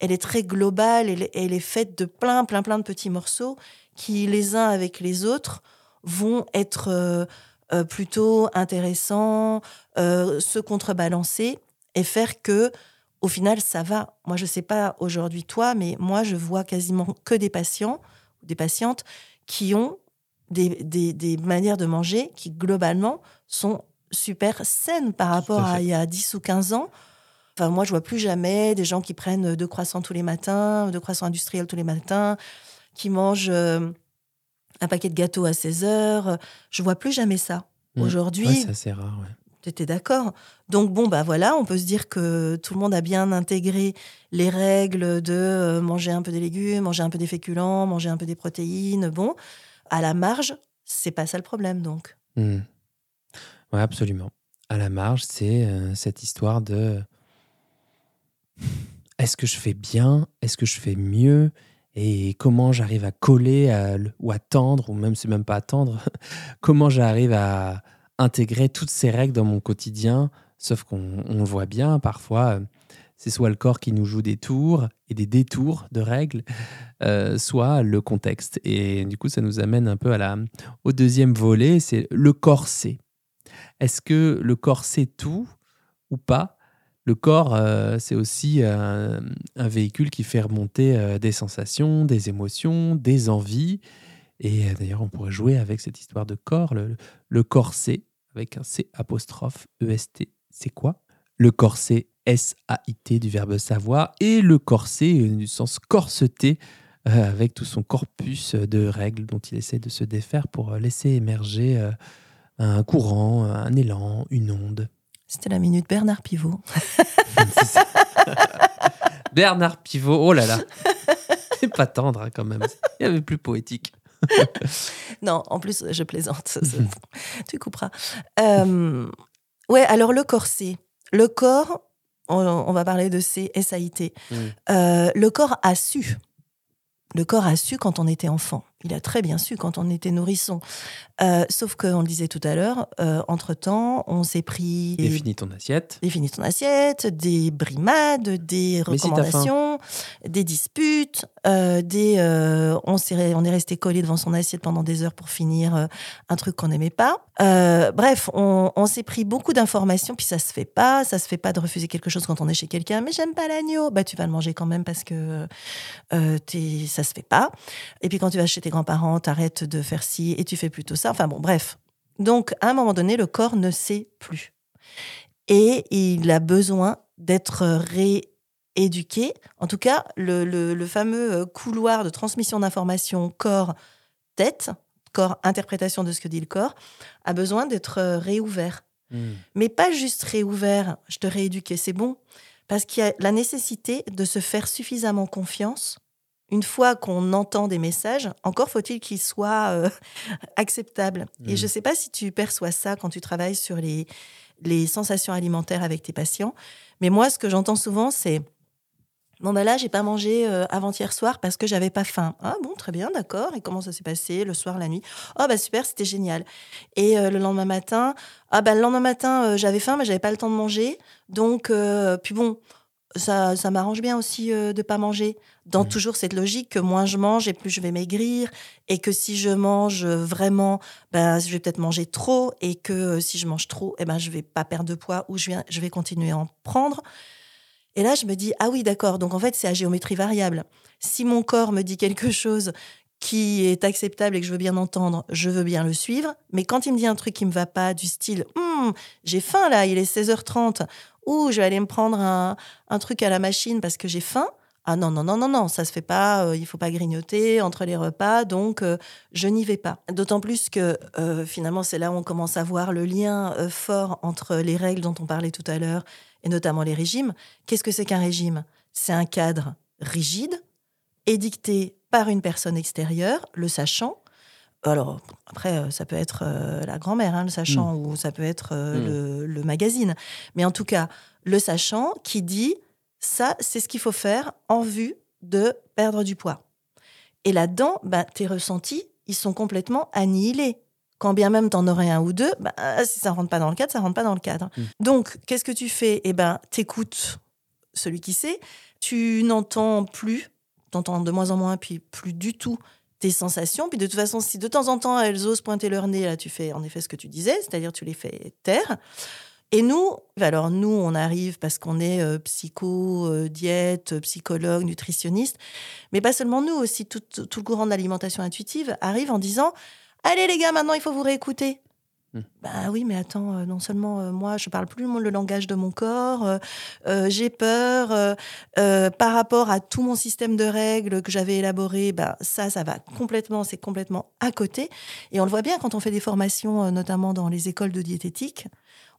elle est très globale, elle, est- elle est faite de plein, plein, plein de petits morceaux qui, les uns avec les autres, vont être euh, euh, plutôt intéressants, euh, se contrebalancer et faire que, au final, ça va. Moi, je sais pas aujourd'hui toi, mais moi, je vois quasiment que des patients, des patientes qui ont des, des, des manières de manger qui, globalement, sont super saines par rapport à à, il y a 10 ou 15 ans. Enfin, moi, je vois plus jamais des gens qui prennent deux croissants tous les matins, deux croissants industriels tous les matins, qui mangent euh, un paquet de gâteaux à 16 heures. Je vois plus jamais ça. Mm. Aujourd'hui, Ouais, c'est assez rare, ouais. tu étais d'accord. Donc bon, bah voilà, on peut se dire que tout le monde a bien intégré les règles de euh, manger un peu des légumes, manger un peu des féculents, manger un peu des protéines. Bon, à la marge, c'est pas ça le problème donc. Mm. Ouais, absolument. À la marge, c'est euh, cette histoire de est-ce que je fais bien? Est-ce que je fais mieux? Et comment j'arrive à coller à ou à tendre, ou même c'est même pas à tendre, comment j'arrive à intégrer toutes ces règles dans mon quotidien? Sauf qu'on on le voit bien, parfois, euh, c'est soit le corps qui nous joue des tours et des détours de règles, euh, soit le contexte. Et du coup, ça nous amène un peu à au deuxième volet, c'est le corset. Est-ce que le corps sait tout ou pas? Le corps, euh, c'est aussi euh, un véhicule qui fait remonter euh, des sensations, des émotions, des envies. Et d'ailleurs, on pourrait jouer avec cette histoire de corps, le, corset, avec un C apostrophe EST. C'est quoi? Le corset S-A-I-T du verbe savoir et le corset du sens corseté avec tout son corpus de règles dont il essaie de se défaire pour laisser émerger un courant, un élan, une onde. C'était la minute Bernard Pivot. Bernard Pivot, oh là là. C'est pas tendre hein, quand même. Il y avait plus poétique. Non, en plus, je plaisante. tu couperas. Euh, ouais, alors le corset. Le corps, on, on va parler de ces SAIT. Euh, le corps a su. Le corps a su quand on était enfant. Il a très bien su quand on était nourrisson. Euh, sauf qu'on le disait tout à l'heure, euh, entre-temps, on s'est pris... Définis ton assiette. Définis ton assiette, des brimades, des si recommandations, des disputes, euh, des, on, s'est- on est resté collé devant son assiette pendant des heures pour finir un truc qu'on n'aimait pas. Bref, on, on s'est pris beaucoup d'informations, puis ça se fait pas. Ça se fait pas de refuser quelque chose quand on est chez quelqu'un. Mais j'aime pas l'agneau. Bah, tu vas le manger quand même parce que t'es- ça se fait pas. Et puis quand tu vas chez tes grands-parents, t'arrêtes de faire ci et tu fais plutôt ça. Enfin bon, bref. Donc, à un moment donné, le corps ne sait plus. Et il a besoin d'être rééduqué. En tout cas, le, le- le fameux euh, couloir de transmission d'informations corps-tête, corps-interprétation de ce que dit le corps, a besoin d'être euh, réouvert. Mais pas juste réouvert, je te rééduquais, c'est bon. Parce qu'il y a la nécessité de se faire suffisamment confiance. Une fois qu'on entend des messages, encore faut-il qu'ils soient euh, acceptables. Et Mm. je ne sais pas si tu perçois ça quand tu travailles sur les, les sensations alimentaires avec tes patients. Mais moi, ce que j'entends souvent, c'est Bon, bah là, j'ai pas mangé euh, avant-hier soir parce que j'avais pas faim. Ah bon, très bien, d'accord. Et comment ça s'est passé le soir, la nuit? Oh, bah super, c'était génial. Et euh, le lendemain matin, ah bah le lendemain matin, euh, j'avais faim, mais j'avais pas le temps de manger. Donc, puis bon, ça, ça m'arrange bien aussi euh, de pas manger. Dans Mhm. toujours cette logique que moins je mange et plus je vais maigrir. Et que si je mange vraiment, ben, je vais peut-être manger trop. Et que euh, si je mange trop, eh ben, je vais pas perdre de poids ou je vais, je vais continuer à en prendre. Et là, je me dis, ah oui, d'accord. Donc, en fait, c'est à géométrie variable. Si mon corps me dit quelque chose qui est acceptable et que je veux bien entendre, je veux bien le suivre. Mais quand il me dit un truc qui me va pas, du style, Hum, j'ai faim là, il est 16h30, ou je vais aller me prendre un, truc à la machine parce que j'ai faim. Ah non, non, non, non, non, ça se fait pas, euh, il faut pas grignoter entre les repas, donc euh, je n'y vais pas. D'autant plus que euh, finalement, c'est là où on commence à voir le lien fort entre les règles dont on parlait tout à l'heure, et notamment les régimes. Qu'est-ce que c'est qu'un régime? C'est un cadre rigide, édicté par une personne extérieure, le sachant, Alors, après, euh, ça peut être euh, la grand-mère, hein, le sachant, Mm. ou ça peut être euh, le, le magazine. Mais en tout cas, le sachant qui dit ça, c'est ce qu'il faut faire en vue de perdre du poids. Et là-dedans, bah, tes ressentis, ils sont complètement annihilés. Quand bien même t'en aurais un ou deux, bah, si ça rentre pas dans le cadre, ça rentre pas dans le cadre. Mm. Donc, qu'est-ce que tu fais? Eh ben, t'écoutes celui qui sait. Tu n'entends plus, t'entends de moins en moins, puis plus du tout tes sensations. Puis de toute façon, si de temps en temps elles osent pointer leur nez, là, tu fais en effet ce que tu disais, c'est-à-dire tu les fais taire. Et nous, alors nous, on arrive parce qu'on est euh, psycho, euh, diète, psychologue, nutritionniste, mais pas seulement nous, aussi tout, tout le courant de l'alimentation intuitive arrive en disant Allez les gars, maintenant il faut vous réécouter. Hmm. Bah oui, mais attends, euh, non seulement euh, moi, je parle plus le, langage de mon corps, euh, j'ai peur par rapport à tout mon système de règles que j'avais élaboré. Bah ça, ça va complètement, c'est complètement à côté. Et on le voit bien quand on fait des formations, notamment dans les écoles de diététique.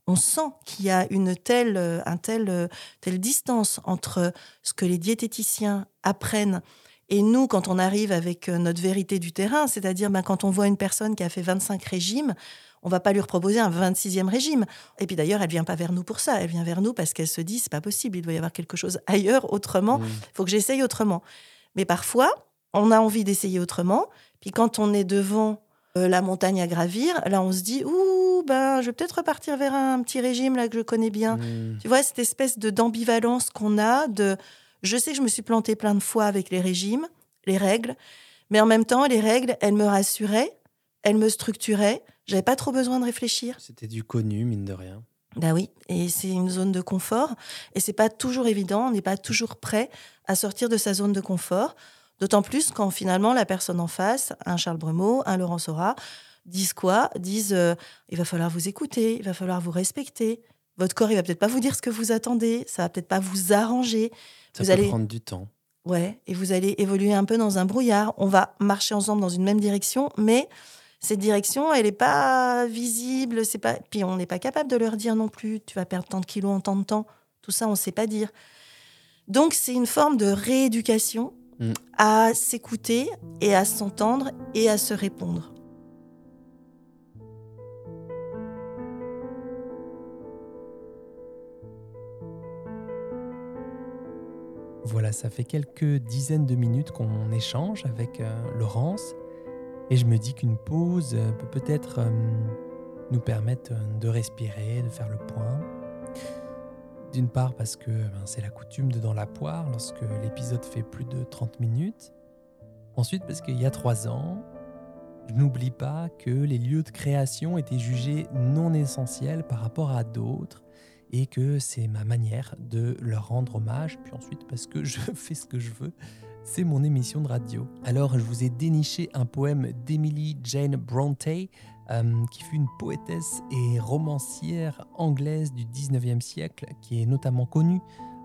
On sent qu'il y a une telle, un tel, telle distance entre ce que les diététiciens apprennent et nous, quand on arrive avec notre vérité du terrain, c'est-à-dire ben, quand on voit une personne qui a fait 25 régimes, on va pas lui proposer un 26e régime. Et puis d'ailleurs, elle vient pas vers nous pour ça. Elle vient vers nous parce qu'elle se dit, c'est pas possible, il doit y avoir quelque chose ailleurs, autrement. Il faut que j'essaye autrement. Mais parfois, on a envie d'essayer autrement. Puis quand on est devant euh, la montagne à gravir, là, on se dit, ouh, ben, je vais peut-être repartir vers un petit régime là que je connais bien. Mm. Tu vois, cette espèce de d'ambivalence qu'on a de je sais que je me suis plantée plein de fois avec les régimes, les règles, mais en même temps, les règles, elles me rassuraient, elles me structuraient, j'avais pas trop besoin de réfléchir. C'était du connu, mine de rien. Bah oui, et c'est une zone de confort, et c'est pas toujours évident, on n'est pas toujours prêt à sortir de sa zone de confort, d'autant plus quand finalement la personne en face, un Charles Bremeau, un Laurent Sora, disent quoi? Disent euh, il va falloir vous écouter, il va falloir vous respecter. Votre corps, il va peut-être pas vous dire ce que vous attendez, ça va peut-être pas vous arranger. Ça Vous peut allez- prendre du temps. Ouais, et vous allez évoluer un peu dans un brouillard. On va marcher ensemble dans une même direction, mais cette direction, elle n'est pas visible. C'est pas. Puis on n'est pas capable de leur dire non plus. Tu vas perdre tant de kilos en tant de temps. Tout ça, on ne sait pas dire. Donc c'est une forme de rééducation Mm. à s'écouter et à s'entendre et à se répondre. Voilà, ça fait quelques dizaines de minutes qu'on échange avec euh, Laurence et je me dis qu'une pause euh, peut peut-être euh, nous permettre euh, de respirer, de faire le point. D'une part parce que ben, c'est la coutume de Dans la poire lorsque l'épisode fait plus de 30 minutes. Ensuite parce qu'il y a trois ans, je n'oublie pas que les lieux de création étaient jugés non essentiels par rapport à d'autres et que c'est ma manière de leur rendre hommage. Puis ensuite, parce que je fais ce que je veux, c'est mon émission de radio. Alors, je vous ai déniché un poème d'Emily Jane Bronte, euh, qui fut une poétesse et romancière anglaise du 19e siècle, qui est notamment connue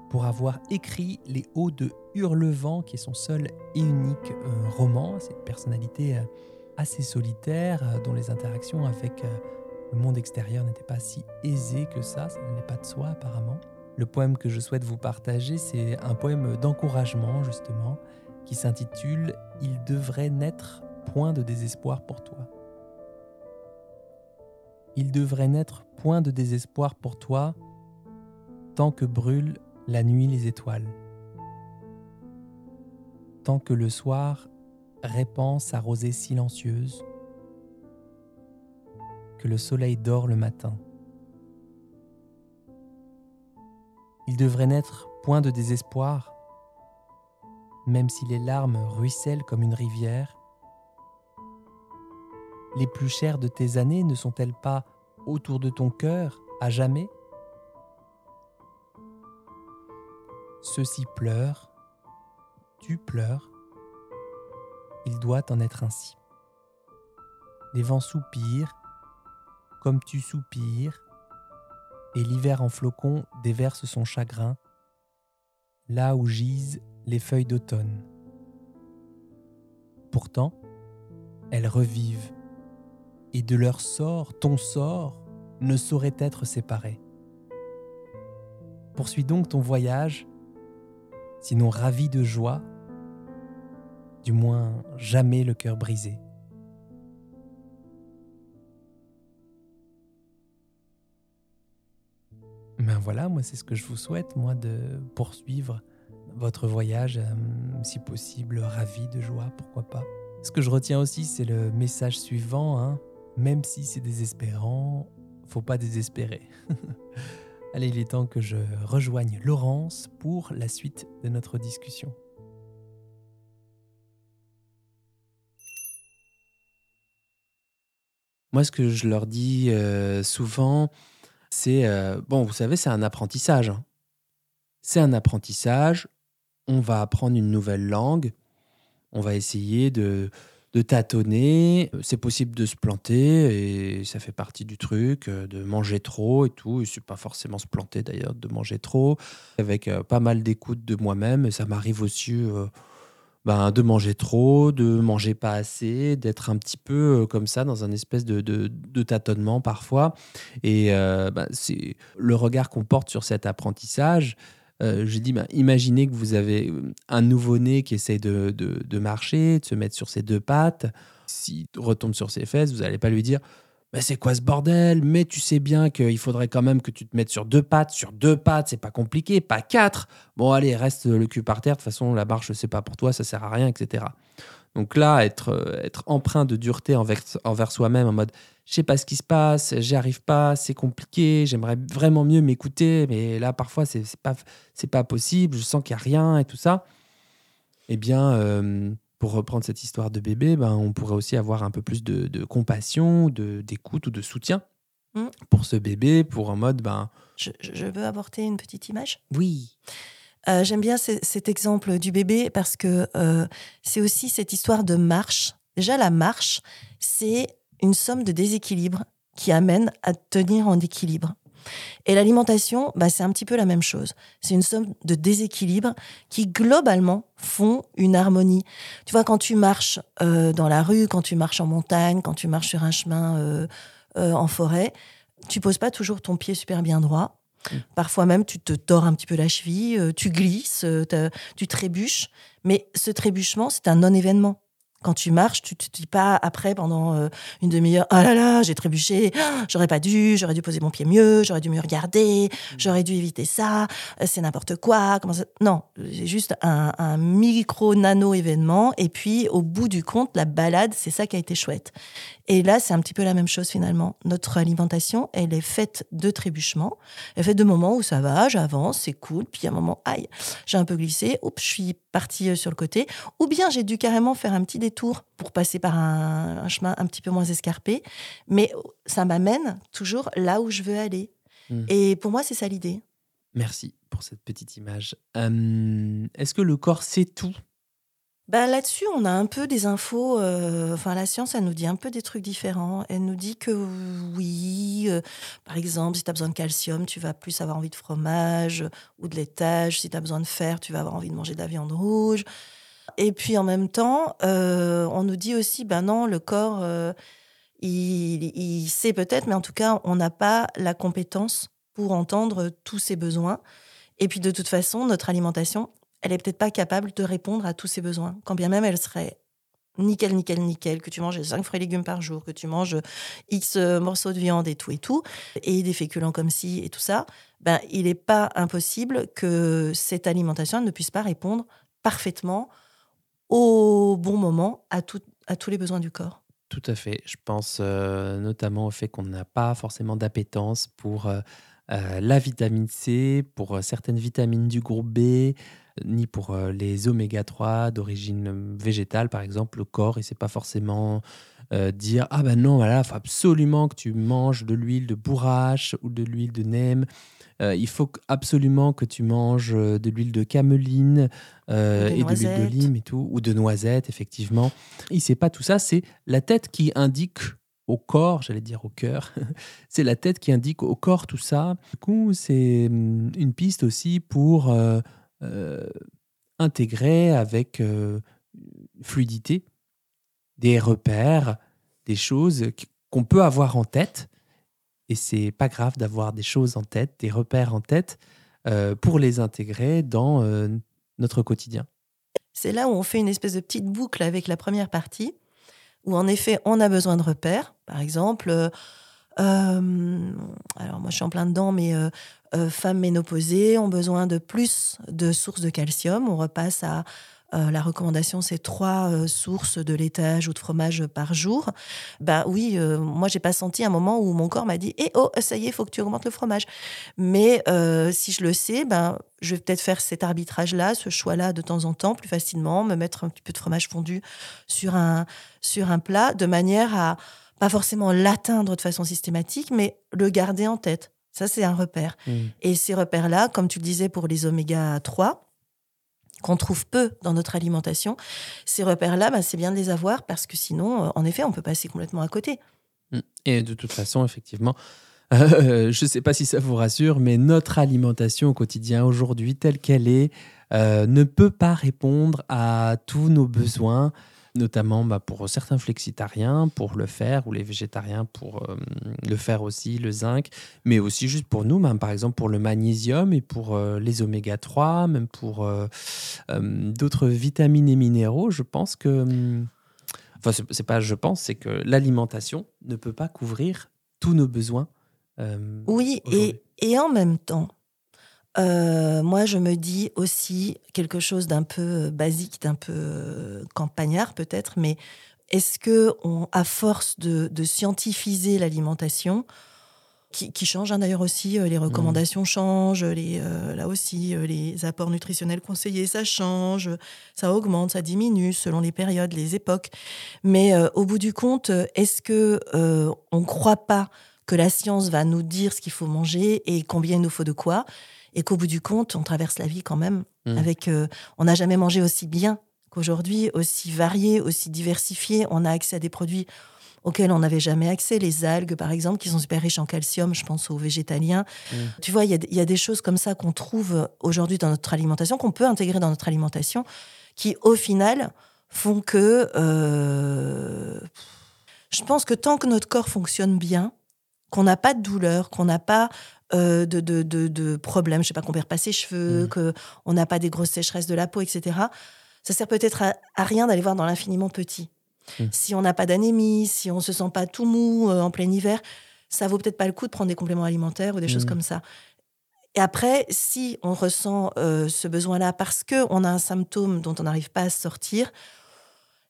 pour avoir écrit Les Hauts de Hurlevent, qui est son seul et unique euh, roman. C'est une personnalité euh, assez solitaire, dont les interactions avec le monde extérieur n'était pas si aisé que ça, ça n'est pas de soi apparemment. Le poème que je souhaite vous partager, c'est un poème d'encouragement justement, qui s'intitule Il devrait n'être point de désespoir pour toi. Il devrait n'être point de désespoir pour toi, tant que brûlent la nuit les étoiles, tant que le soir répand sa rosée silencieuse, que le soleil dort le matin. Il devrait n'être point de désespoir, même si les larmes ruissellent comme une rivière. Les plus chères de tes années ne sont-elles pas autour de ton cœur à jamais? Ceux-ci pleurent, tu pleures, il doit en être ainsi. Les vents soupirent, comme tu soupires, et l'hiver en flocons déverse son chagrin, là où gisent les feuilles d'automne. Pourtant, elles revivent, et de leur sort, ton sort, ne saurait être séparé. Poursuis donc ton voyage, sinon ravi de joie, du moins jamais le cœur brisé. Voilà, moi c'est ce que je vous souhaite, moi, de poursuivre votre voyage, euh, si possible, ravi de joie, pourquoi pas. Ce que je retiens aussi, c'est le message suivant, hein. même si c'est désespérant, faut pas désespérer. Allez, il est temps que je rejoigne Laurence pour la suite de notre discussion. Moi, ce que je leur dis euh, souvent, c'est, euh, bon, vous savez, c'est un apprentissage. Hein. C'est un apprentissage. On va apprendre une nouvelle langue. On va essayer de, tâtonner. C'est possible de se planter et ça fait partie du truc, euh, de manger trop et tout. Et c'est pas forcément se planter d'ailleurs, de manger trop. Avec pas mal d'écoute de moi-même. Ça m'arrive aussi ben, de manger trop, de manger pas assez, d'être un petit peu euh, comme ça dans un espèce de, de, tâtonnement parfois. Et euh, ben, c'est le regard qu'on porte sur cet apprentissage. Euh, je dis, ben, imaginez que vous avez un nouveau-né qui essaie de, de, marcher, de se mettre sur ses deux pattes. S'il retombe sur ses fesses, vous n'allez pas lui dire mais c'est quoi ce bordel? Mais tu sais bien qu'il faudrait quand même que tu te mettes sur deux pattes. Sur deux pattes, c'est pas compliqué, pas quatre. Bon, allez, reste le cul par terre. De toute façon, la marche, c'est pas pour toi, ça sert à rien, etc. Donc là, être, euh, être empreint de dureté envers, envers soi-même, en mode je sais pas ce qui se passe, j'y arrive pas, c'est compliqué, j'aimerais vraiment mieux m'écouter, mais là, parfois, c'est pas, pas possible, je sens qu'il n'y a rien et tout ça. Eh bien, euh, pour reprendre cette histoire de bébé, ben, on pourrait aussi avoir un peu plus de, de compassion, d'écoute ou de soutien mm. pour ce bébé, pour un mode... Ben... Je, veux apporter une petite image Oui. Euh, j'aime bien cet exemple du bébé parce que euh, c'est aussi cette histoire de marche. Déjà, la marche, c'est une somme de déséquilibre qui amène à tenir en équilibre. Et l'alimentation, bah, c'est un petit peu la même chose. C'est une somme de déséquilibres qui, globalement, font une harmonie. Tu vois, quand tu marches euh, dans la rue, quand tu marches en montagne, quand tu marches sur un chemin euh, euh, en forêt, tu poses pas toujours ton pied super bien droit. Mmh. Parfois même, tu te tords un petit peu la cheville, tu glisses, tu trébuches. Mais ce trébuchement, c'est un non-événement quand tu marches, tu te dis pas après pendant euh, une demi-heure, ah là là, j'ai trébuché, j'aurais pas dû, j'aurais dû poser mon pied mieux, j'aurais dû mieux regarder, mmh. j'aurais dû éviter ça, euh, c'est n'importe quoi. Comment ça... Non, c'est juste un, un micro nano événement. Et puis au bout du compte, la balade, c'est ça qui a été chouette. Et là, c'est un petit peu la même chose finalement. Notre alimentation, elle est faite de trébuchements, elle est faite de moments où ça va, j'avance, c'est cool, puis à un moment, aïe, j'ai un peu glissé, oups, je suis partie euh, sur le côté, ou bien j'ai dû carrément faire un petit détour pour passer par un, chemin un petit peu moins escarpé, mais ça m'amène toujours là où je veux aller. Hmm. Et pour moi, c'est ça l'idée. Merci pour cette petite image. Est-ce que le corps sait tout? Bah, Là-dessus, on a un peu des infos. Euh, enfin, la science, elle nous dit un peu des trucs différents. Elle nous dit que oui, euh, par exemple, si tu as besoin de calcium, tu vas plus avoir envie de fromage ou de laitage. Si tu as besoin de fer, tu vas avoir envie de manger de la viande rouge. Et puis en même temps, euh, on nous dit aussi, ben non, le corps, il, il, sait peut-être, mais en tout cas, on n'a pas la compétence pour entendre tous ses besoins. Et puis de toute façon, notre alimentation, elle est peut-être pas capable de répondre à tous ses besoins, quand bien même elle serait nickel, nickel, nickel, que tu manges 5 fruits et légumes par jour, que tu manges X euh, morceaux de viande et tout et tout, et des féculents comme ci et tout ça, ben, il n'est pas impossible que cette alimentation ne puisse pas répondre parfaitement au bon moment à, à tous les besoins du corps. Tout à fait. Je pense euh, notamment au fait qu'on n'a pas forcément d'appétence pour euh, la vitamine C, pour certaines vitamines du groupe B, ni pour euh, les oméga 3 d'origine végétale, par exemple, le corps, et c'est pas forcément euh, dire ah ben non, voilà, faut absolument que tu manges de l'huile de bourrache ou de l'huile de nem. Euh, il faut absolument que tu manges de l'huile de cameline et de l'huile de lime et tout, ou de noisette, effectivement. Il sait pas tout ça, c'est la tête qui indique au corps, j'allais dire au cœur, c'est la tête qui indique au corps tout ça. Du coup, c'est hum, une piste aussi pour euh, intégrer avec euh, fluidité des repères, des choses qu'on peut avoir en tête. Et c'est pas grave d'avoir des choses en tête, des repères en tête, euh, pour les intégrer dans notre quotidien. C'est là où on fait une espèce de petite boucle avec la première partie, où en effet on a besoin de repères. Par exemple, alors moi je suis en plein dedans, mais femmes ménopausées ont besoin de plus de sources de calcium. On repasse à euh, la recommandation, c'est trois euh, sources de laitage ou de fromage par jour. Bah oui, euh, moi, j'ai pas senti un moment où mon corps m'a dit Eh oh, ça y est, il faut que tu augmentes le fromage. Mais si je le sais, ben, je vais peut-être faire cet arbitrage-là, ce choix-là de temps en temps, plus facilement, me mettre un petit peu de fromage fondu sur un, sur un plat, de manière à pas forcément l'atteindre de façon systématique, mais le garder en tête. Ça, c'est un repère. Mmh. Et ces repères-là, comme tu le disais pour les oméga 3, qu'on trouve peu dans notre alimentation, ces repères-là, bah, c'est bien de les avoir parce que sinon, euh, en effet, on peut passer complètement à côté. Mmh. Et de toute façon, effectivement, je ne sais pas si ça vous rassure, mais notre alimentation au quotidien aujourd'hui, telle qu'elle est, euh, ne peut pas répondre à tous nos besoins notamment bah, pour certains flexitariens pour le faire, ou les végétariens pour euh, le faire aussi, le zinc, mais aussi juste pour nous, même par exemple pour le magnésium et pour euh, les oméga 3, même pour euh, d'autres vitamines et minéraux, je pense que... Hum, enfin, c'est pas je pense, c'est que l'alimentation ne peut pas couvrir tous nos besoins. oui, et, et en même temps, euh, moi, je me dis aussi quelque chose d'un peu basique, d'un peu campagnard peut-être, mais est-ce que, on, à force de, scientifiser l'alimentation, qui, change hein, d'ailleurs aussi, euh, les mmh. recommandations changent, les, euh, là aussi, les apports nutritionnels conseillés, ça change, ça augmente, ça diminue selon les périodes, les époques. Mais au bout du compte, est-ce que on ne croit pas que la science va nous dire ce qu'il faut manger et combien il nous faut de quoi? Et qu'au bout du compte, on traverse la vie quand même mmh. avec. Euh, on n'a jamais mangé aussi bien qu'aujourd'hui, aussi varié, aussi diversifié. On a accès à des produits auxquels on n'avait jamais accès, les algues par exemple, qui sont super riches en calcium, je pense aux végétaliens. Mmh. Tu vois, il y, a des choses comme ça qu'on trouve aujourd'hui dans notre alimentation, qu'on peut intégrer dans notre alimentation, qui au final font que... Euh, je pense que tant que notre corps fonctionne bien, qu'on n'a pas de douleur, qu'on n'a pas euh, de, de, de, problèmes, je sais pas, qu'on perd pas ses cheveux, mmh. qu'on n'a pas des grosses sécheresses de la peau, etc. Ça sert peut-être à, rien d'aller voir dans l'infiniment petit. Mmh. Si on n'a pas d'anémie, si on se sent pas tout mou euh, en plein hiver, ça vaut peut-être pas le coup de prendre des compléments alimentaires ou des choses mmh. comme ça. Et après, si on ressent euh, ce besoin-là parce qu'on a un symptôme dont on n'arrive pas à sortir,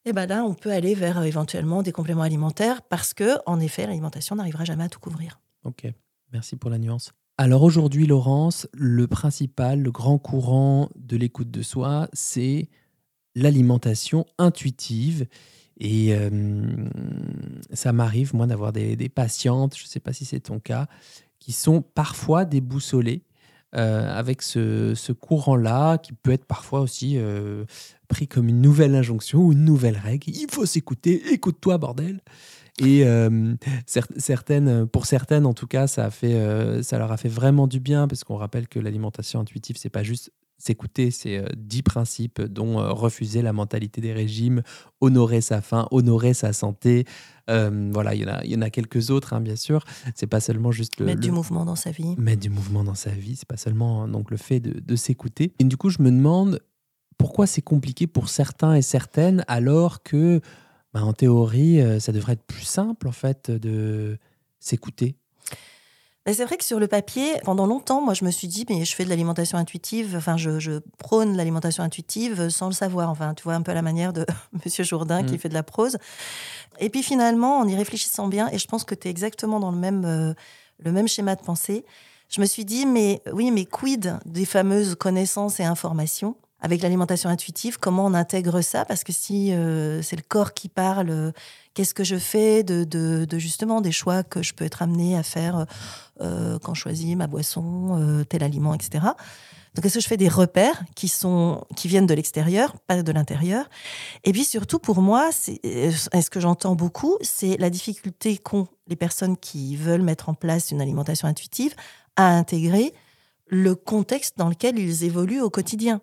eh ben là, on peut aller vers éventuellement des compléments alimentaires parce que, en effet, l'alimentation n'arrivera jamais à tout couvrir. Ok. Merci pour la nuance. Alors aujourd'hui, Laurence, le principal, le grand courant de l'écoute de soi, c'est l'alimentation intuitive. Et euh, ça m'arrive, moi, d'avoir des, patientes, je ne sais pas si c'est ton cas, qui sont parfois déboussolées euh, avec ce, courant-là, qui peut être parfois aussi euh, pris comme une nouvelle injonction ou une nouvelle règle. Il faut s'écouter, écoute-toi, bordel. Et euh, certaines, pour certaines, en tout cas, ça, a fait, euh, ça leur a fait vraiment du bien, parce qu'on rappelle que l'alimentation intuitive, c'est pas juste s'écouter, c'est euh, dix principes, dont refuser la mentalité des régimes, honorer sa faim, honorer sa santé. voilà, il y en a, il y en a quelques autres, hein, bien sûr. C'est pas seulement juste le, mettre du mouvement dans sa vie. Mettre du mouvement dans sa vie, c'est pas seulement donc le fait de, de s'écouter. Et du coup, je me demande pourquoi c'est compliqué pour certains et certaines alors que bah, en théorie, euh, ça devrait être plus simple en fait de s'écouter. C'est vrai que sur le papier, pendant longtemps, moi, je me suis dit, mais je fais de l'alimentation intuitive, enfin, je, prône l'alimentation intuitive sans le savoir. Enfin, tu vois, un peu la manière de Monsieur Jourdain qui mmh. fait de la prose. Et puis finalement, en y réfléchissant bien, et je pense que tu es exactement dans le même, euh, le même schéma de pensée, je me suis dit, mais oui, mais quid des fameuses connaissances et informations? Avec l'alimentation intuitive, comment on intègre ça? Parce que si euh, c'est le corps qui parle, euh, qu'est-ce que je fais de, de, justement des choix que je peux être amené à faire euh, quand je choisis ma boisson, tel aliment, etc. Donc, est-ce que je fais des repères qui sont qui viennent de l'extérieur, pas de l'intérieur? Et puis surtout pour moi, c'est ce que j'entends beaucoup, c'est la difficulté qu'ont les personnes qui veulent mettre en place une alimentation intuitive à intégrer le contexte dans lequel ils évoluent au quotidien.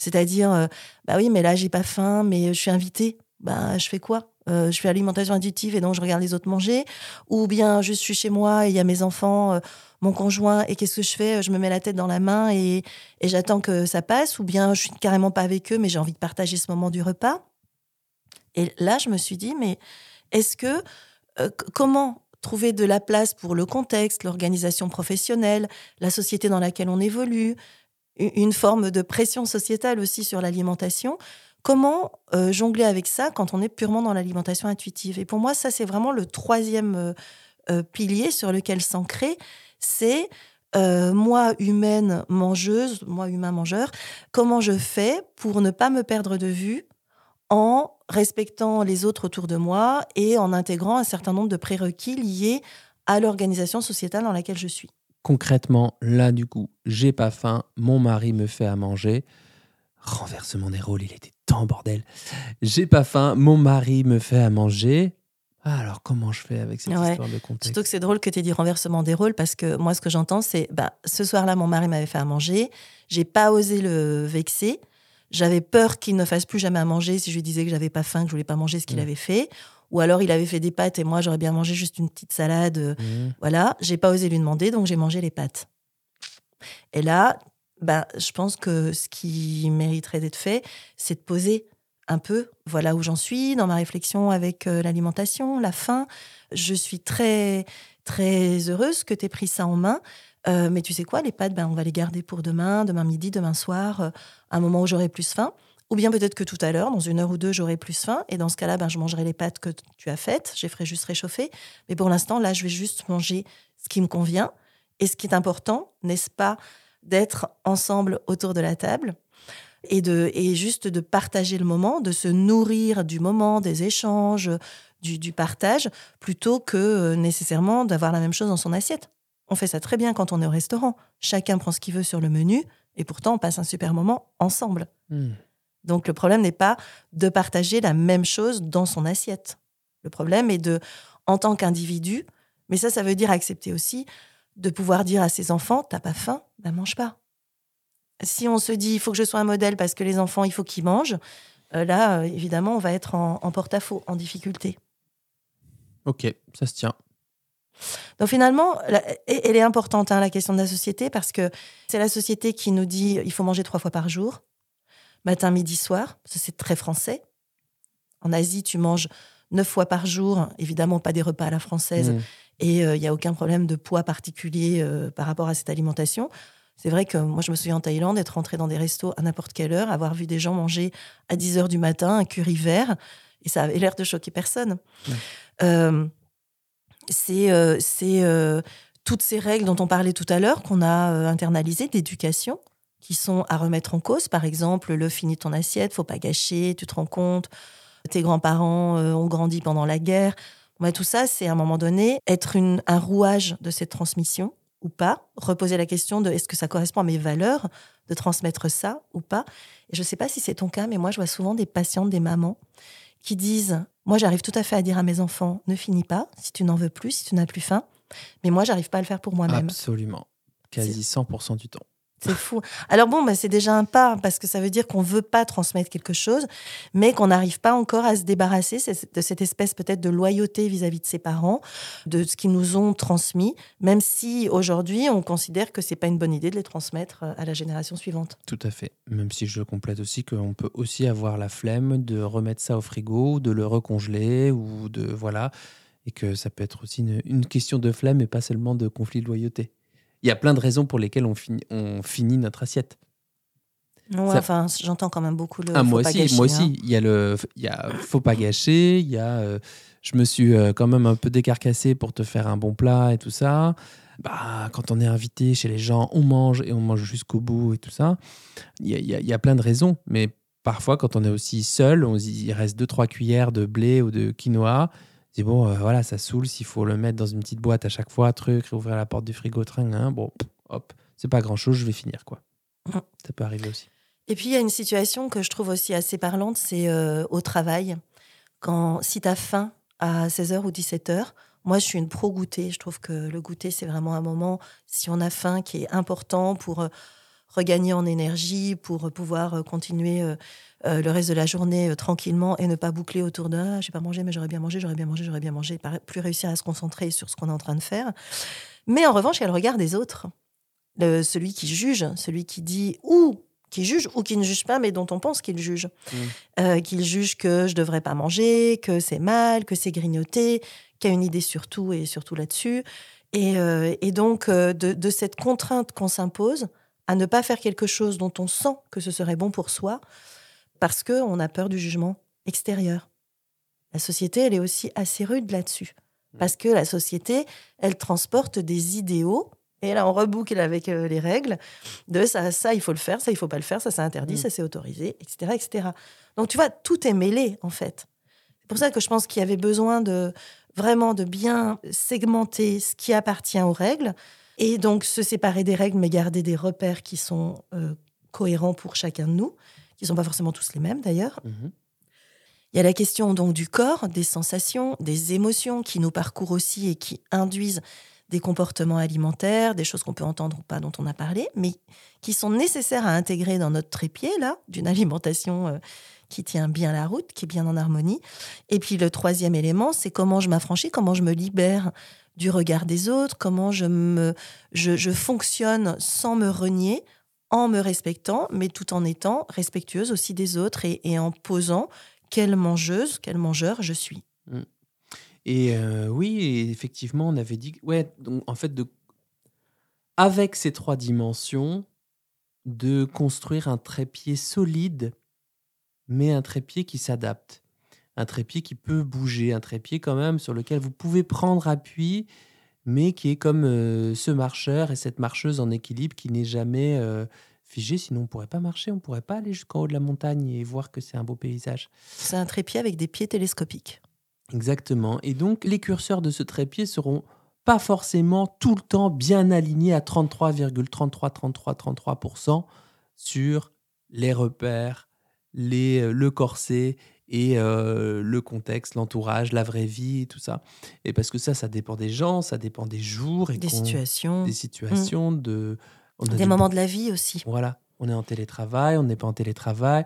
C'est-à-dire, euh, bah oui, mais là, j'ai pas faim, mais je suis invitée. Bah, je fais quoi? Euh, Je fais alimentation intuitive et donc je regarde les autres manger. Ou bien je suis chez moi et il y a mes enfants, euh, mon conjoint, et qu'est-ce que je fais? Je me mets la tête dans la main et, et j'attends que ça passe. Ou bien je suis carrément pas avec eux, mais j'ai envie de partager ce moment du repas. Et là, je me suis dit, mais est-ce que, comment trouver de la place pour le contexte, l'organisation professionnelle, la société dans laquelle on évolue, une forme de pression sociétale aussi sur l'alimentation. Comment euh, jongler avec ça quand on est purement dans l'alimentation intuitive? Et pour moi, ça, c'est vraiment le troisième euh, euh, pilier sur lequel s'ancrer. C'est moi, humaine mangeuse, moi, humain mangeur, comment je fais pour ne pas me perdre de vue en respectant les autres autour de moi et en intégrant un certain nombre de prérequis liés à l'organisation sociétale dans laquelle je suis? Concrètement, là, du coup, j'ai pas faim, mon mari me fait à manger. Renversement des rôles, il était tant bordel. J'ai pas faim, mon mari me fait à manger. Ah, alors comment je fais avec cette histoire de contexte? Surtout que c'est drôle que tu aies dit renversement des rôles parce que moi ce que j'entends c'est bah, ce soir-là mon mari m'avait fait à manger, j'ai pas osé le vexer, j'avais peur qu'il ne fasse plus jamais à manger si je lui disais que j'avais pas faim, que je voulais pas manger ce qu'il avait fait. Ou alors il avait fait des pâtes et moi j'aurais bien mangé juste une petite salade. Euh, mmh. Voilà, j'ai pas osé lui demander donc j'ai mangé les pâtes. Et là, ben, je pense que ce qui mériterait d'être fait, c'est de poser un peu, voilà où j'en suis dans ma réflexion avec euh, l'alimentation, la faim. Je suis très, très heureuse que tu aies pris ça en main. Euh, mais tu sais quoi, les pâtes, ben, on va les garder pour demain, demain midi, demain soir, euh, un moment où j'aurai plus faim. Ou bien peut-être que tout à l'heure, dans une heure ou deux, j'aurai plus faim. Et dans ce cas-là, ben, je mangerai les pâtes que tu as faites. Je les ferai juste réchauffer. Mais pour l'instant, là, je vais juste manger ce qui me convient. Et ce qui est important, n'est-ce pas, d'être ensemble autour de la table et, de, et juste de partager le moment, de se nourrir du moment, des échanges, du, du partage, plutôt que euh, nécessairement d'avoir la même chose dans son assiette. On fait ça très bien quand on est au restaurant. Chacun prend ce qu'il veut sur le menu et pourtant on passe un super moment ensemble. Hmm. Donc le problème n'est pas de partager la même chose dans son assiette. Le problème est de, en tant qu'individu, mais ça, ça veut dire accepter aussi de pouvoir dire à ses enfants, t'as pas faim, ben mange pas. Si on se dit, il faut que je sois un modèle parce que les enfants, il faut qu'ils mangent, euh, là, euh, évidemment, on va être en, porte-à-faux, en difficulté. Ok, ça se tient. Donc finalement, elle est importante, hein, la question de la société, parce que c'est la société qui nous dit il faut manger trois fois par jour matin, midi, soir. C'est très français. En Asie, tu manges neuf fois par jour, évidemment pas des repas à la française, mmh. et il euh, n'y a aucun problème de poids particulier euh, par rapport à cette alimentation. C'est vrai que moi, je me souviens en Thaïlande être rentrée dans des restos à n'importe quelle heure, avoir vu des gens manger à 10 heures du matin un curry vert, et ça avait l'air de choquer personne. Euh, c'est toutes ces règles dont on parlait tout à l'heure qu'on a internalisées d'éducation qui sont à remettre en cause. Par exemple, le fini ton assiette, faut pas gâcher, tu te rends compte, tes grands-parents euh, ont grandi pendant la guerre. tout ça, c'est à un moment donné être une, un rouage de cette transmission ou pas, reposer la question de est-ce que ça correspond à mes valeurs de transmettre ça ou pas. Et je ne sais pas si c'est ton cas, mais moi, je vois souvent des patientes, des mamans qui disent, moi, j'arrive tout à fait à dire à mes enfants, ne finis pas si tu n'en veux plus, si tu n'as plus faim. Mais moi, j'arrive pas à le faire pour moi-même. Absolument. Quasi 100% du temps. C'est fou. Alors bon, bah, c'est déjà un pas parce que ça veut dire qu'on veut pas transmettre quelque chose, mais qu'on n'arrive pas encore à se débarrasser de cette espèce peut-être de loyauté vis-à-vis de ses parents, de ce qu'ils nous ont transmis, même si aujourd'hui on considère que c'est pas une bonne idée de les transmettre euh, à la génération suivante. Tout à fait. Même si je complète aussi qu'on peut aussi avoir la flemme de remettre ça au frigo, de le recongeler ou de voilà, et que ça peut être aussi une, une question de flemme et pas seulement de conflit de loyauté il y a plein de raisons pour lesquelles on finit, on finit notre assiette. Ouais, enfin, j'entends quand même beaucoup le. Ah, moi, aussi, moi hein. aussi, il y a le, il y a faut pas gâcher, il y a, euh, je me suis euh, quand même un peu décarcassé pour te faire un bon plat et tout ça. Bah, quand on est invité chez les gens, on mange et on mange jusqu'au bout et tout ça. Il y a, y, a, y a, plein de raisons, mais parfois, quand on est aussi seul, on, il reste deux trois cuillères de blé ou de quinoa dis bon, euh, voilà, ça saoule s'il faut le mettre dans une petite boîte à chaque fois, truc, réouvrir la porte du frigo, train, hein, bon, hop, c'est pas grand chose, je vais finir, quoi. Mm. Ça peut arriver aussi. Et puis, il y a une situation que je trouve aussi assez parlante, c'est euh, au travail. Quand, si tu as faim à 16h ou 17h, moi, je suis une pro-goûter. Je trouve que le goûter, c'est vraiment un moment, si on a faim, qui est important pour euh, regagner en énergie, pour pouvoir continuer euh, le reste de la journée euh, tranquillement et ne pas boucler autour de ah, j'ai pas mangé mais j'aurais bien mangé, j'aurais bien mangé, j'aurais bien mangé, plus réussir à se concentrer sur ce qu'on est en train de faire. Mais en revanche, il y a le regard des autres. celui qui juge, celui qui dit ou qui juge ou qui ne juge pas, mais dont on pense qu'il juge. Mm. Euh, qu'il juge que je devrais pas manger, que c'est mal, que c'est grignoté, qu'il a une idée sur tout et surtout là-dessus. Et, euh, et donc, euh, de, de cette contrainte qu'on s'impose à ne pas faire quelque chose dont on sent que ce serait bon pour soi, parce qu'on a peur du jugement extérieur. La société, elle est aussi assez rude là-dessus. Parce que la société, elle transporte des idéaux. Et là, on reboucle avec euh, les règles de ça, ça, il faut le faire, ça, il faut pas le faire, ça, c'est interdit, Mm. ça, c'est autorisé, etc., etc. Donc, tu vois, tout est mêlé, en fait. C'est pour ça que je pense qu'il y avait besoin de vraiment de bien segmenter ce qui appartient aux règles et donc se séparer des règles, mais garder des repères qui sont euh, cohérents pour chacun de nous, qui sont pas forcément tous les mêmes d'ailleurs. Mhm. Il y a la question donc du corps, des sensations, des émotions qui nous parcourent aussi et qui induisent des comportements alimentaires, des choses qu'on peut entendre ou pas dont on a parlé, mais qui sont nécessaires à intégrer dans notre trépied là, d'une alimentation euh, qui tient bien la route, qui est bien en harmonie. Et puis le troisième élément, c'est comment je m'affranchis, comment je me libère du regard des autres, comment je me je, fonctionne sans me renier, en me respectant, mais tout en étant respectueuse aussi des autres et, en posant quelle mangeuse, quel mangeur je suis. Et euh, oui, effectivement, on avait dit, ouais, donc en fait, de, avec ces trois dimensions, de construire un trépied solide, mais un trépied qui s'adapte. Un trépied qui peut bouger, un trépied quand même sur lequel vous pouvez prendre appui, mais qui est comme euh, ce marcheur et cette marcheuse en équilibre qui n'est jamais euh, figé, sinon on ne pourrait pas marcher, on ne pourrait pas aller jusqu'en haut de la montagne et voir que c'est un beau paysage. C'est un trépied avec des pieds télescopiques. Exactement. Et donc, les curseurs de ce trépied seront pas forcément tout le temps bien alignés à 33,333333% sur les repères, les, euh, le corset et euh, le contexte, l'entourage, la vraie vie, tout ça. Et parce que ça, ça dépend des gens, ça dépend des jours et Des situations, des situations, de on a des moments de la vie aussi. voilà, on est en télétravail, on n'est pas en télétravail.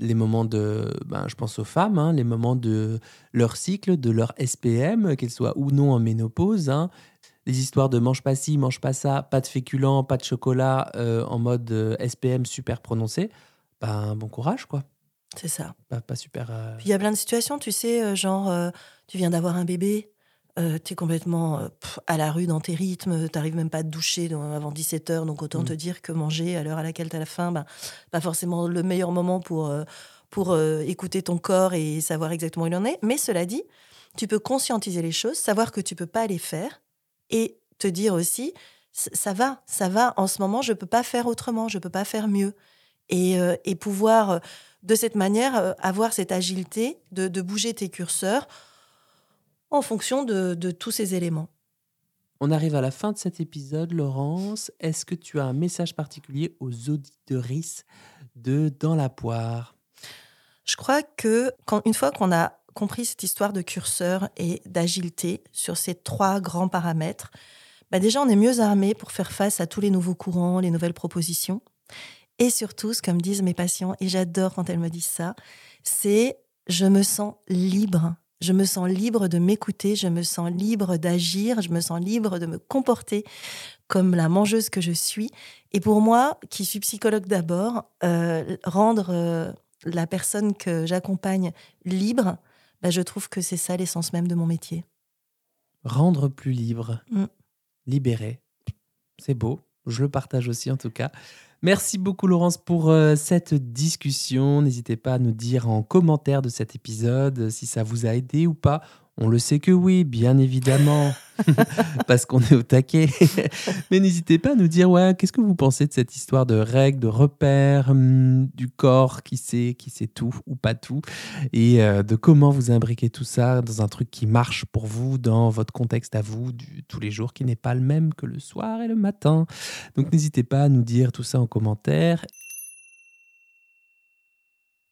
Les moments de, ben, je pense aux femmes, hein, les moments de leur cycle, de leur SPM, qu'elles soient ou non en ménopause. hein. Les histoires de mange pas ci, mange pas ça, pas de féculents, pas de chocolat euh, en mode euh, SPM super prononcé. Ben, bon courage, quoi. C'est ça. Pas, pas super. euh, il y a plein de situations, tu sais, euh, genre, euh, tu viens d'avoir un bébé, euh, tu es complètement euh, pff, à la rue dans tes rythmes, tu même pas à te doucher avant 17h, donc autant Mm. te dire que manger à l'heure à laquelle tu as la faim, ben, pas forcément le meilleur moment pour, pour écouter ton corps et savoir exactement où il en est. Mais cela dit, tu peux conscientiser les choses, savoir que tu peux pas les faire et te dire aussi, ça va, ça va, en ce moment, je peux pas faire autrement, je peux pas faire mieux. Et, et pouvoir, de cette manière, euh, avoir cette agilité de, de bouger tes curseurs en fonction de, de tous ces éléments. On arrive à la fin de cet épisode, Laurence. Est-ce que tu as un message particulier aux auditorices de Dans la poire? Je crois que quand, une fois qu'on a compris cette histoire de curseur et d'agilité sur ces trois grands paramètres, bah déjà on est mieux armé pour faire face à tous les nouveaux courants, les nouvelles propositions. Et surtout, ce que me disent mes patients, et j'adore quand elles me disent ça, c'est je me sens libre. Je me sens libre de m'écouter, je me sens libre d'agir, je me sens libre de me comporter comme la mangeuse que je suis. Et pour moi, qui suis psychologue d'abord, euh, rendre euh, la personne que j'accompagne libre, bah, je trouve que c'est ça l'essence même de mon métier. Rendre plus libre, Mm. libérer. C'est beau, je le partage aussi en tout cas. Merci beaucoup Laurence pour euh, cette discussion. N'hésitez pas à nous dire en commentaire de cet épisode euh, si ça vous a aidé ou pas. On le sait que oui, bien évidemment, parce qu'on est au taquet. Mais n'hésitez pas à nous dire, ouais, qu'est-ce que vous pensez de cette histoire de règles, de repères, hum, du corps qui sait, qui sait tout ou pas tout, et euh, de comment vous imbriquez tout ça dans un truc qui marche pour vous, dans votre contexte à vous, du, tous les jours, qui n'est pas le même que le soir et le matin. Donc n'hésitez pas à nous dire tout ça en commentaire.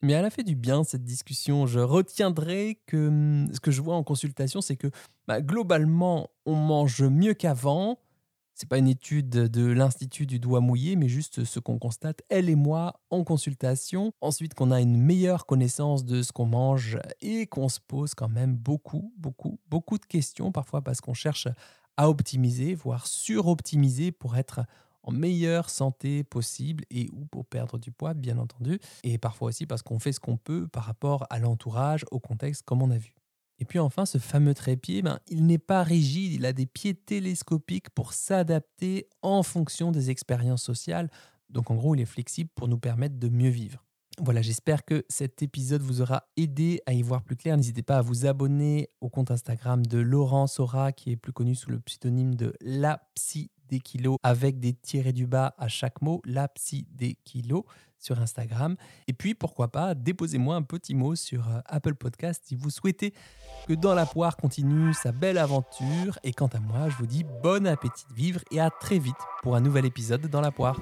Mais elle a fait du bien cette discussion. Je retiendrai que hum, ce que je vois en consultation, c'est que bah, globalement, on mange mieux qu'avant. C'est pas une étude de l'Institut du doigt mouillé, mais juste ce qu'on constate, elle et moi, en consultation. Ensuite, qu'on a une meilleure connaissance de ce qu'on mange et qu'on se pose quand même beaucoup, beaucoup, beaucoup de questions, parfois parce qu'on cherche à optimiser, voire suroptimiser pour être en meilleure santé possible et ou pour perdre du poids, bien entendu. Et parfois aussi parce qu'on fait ce qu'on peut par rapport à l'entourage, au contexte, comme on a vu. Et puis enfin, ce fameux trépied, ben, il n'est pas rigide, il a des pieds télescopiques pour s'adapter en fonction des expériences sociales. Donc en gros, il est flexible pour nous permettre de mieux vivre. Voilà, j'espère que cet épisode vous aura aidé à y voir plus clair. N'hésitez pas à vous abonner au compte Instagram de Laurent Sora, qui est plus connu sous le pseudonyme de La Psy des kilos avec des tirés du bas à chaque mot, La Psy des kilos sur Instagram. Et puis, pourquoi pas, déposez-moi un petit mot sur euh, Apple Podcast si vous souhaitez que Dans la poire continue sa belle aventure. Et quant à moi, je vous dis bon appétit de vivre et à très vite pour un nouvel épisode Dans la poire.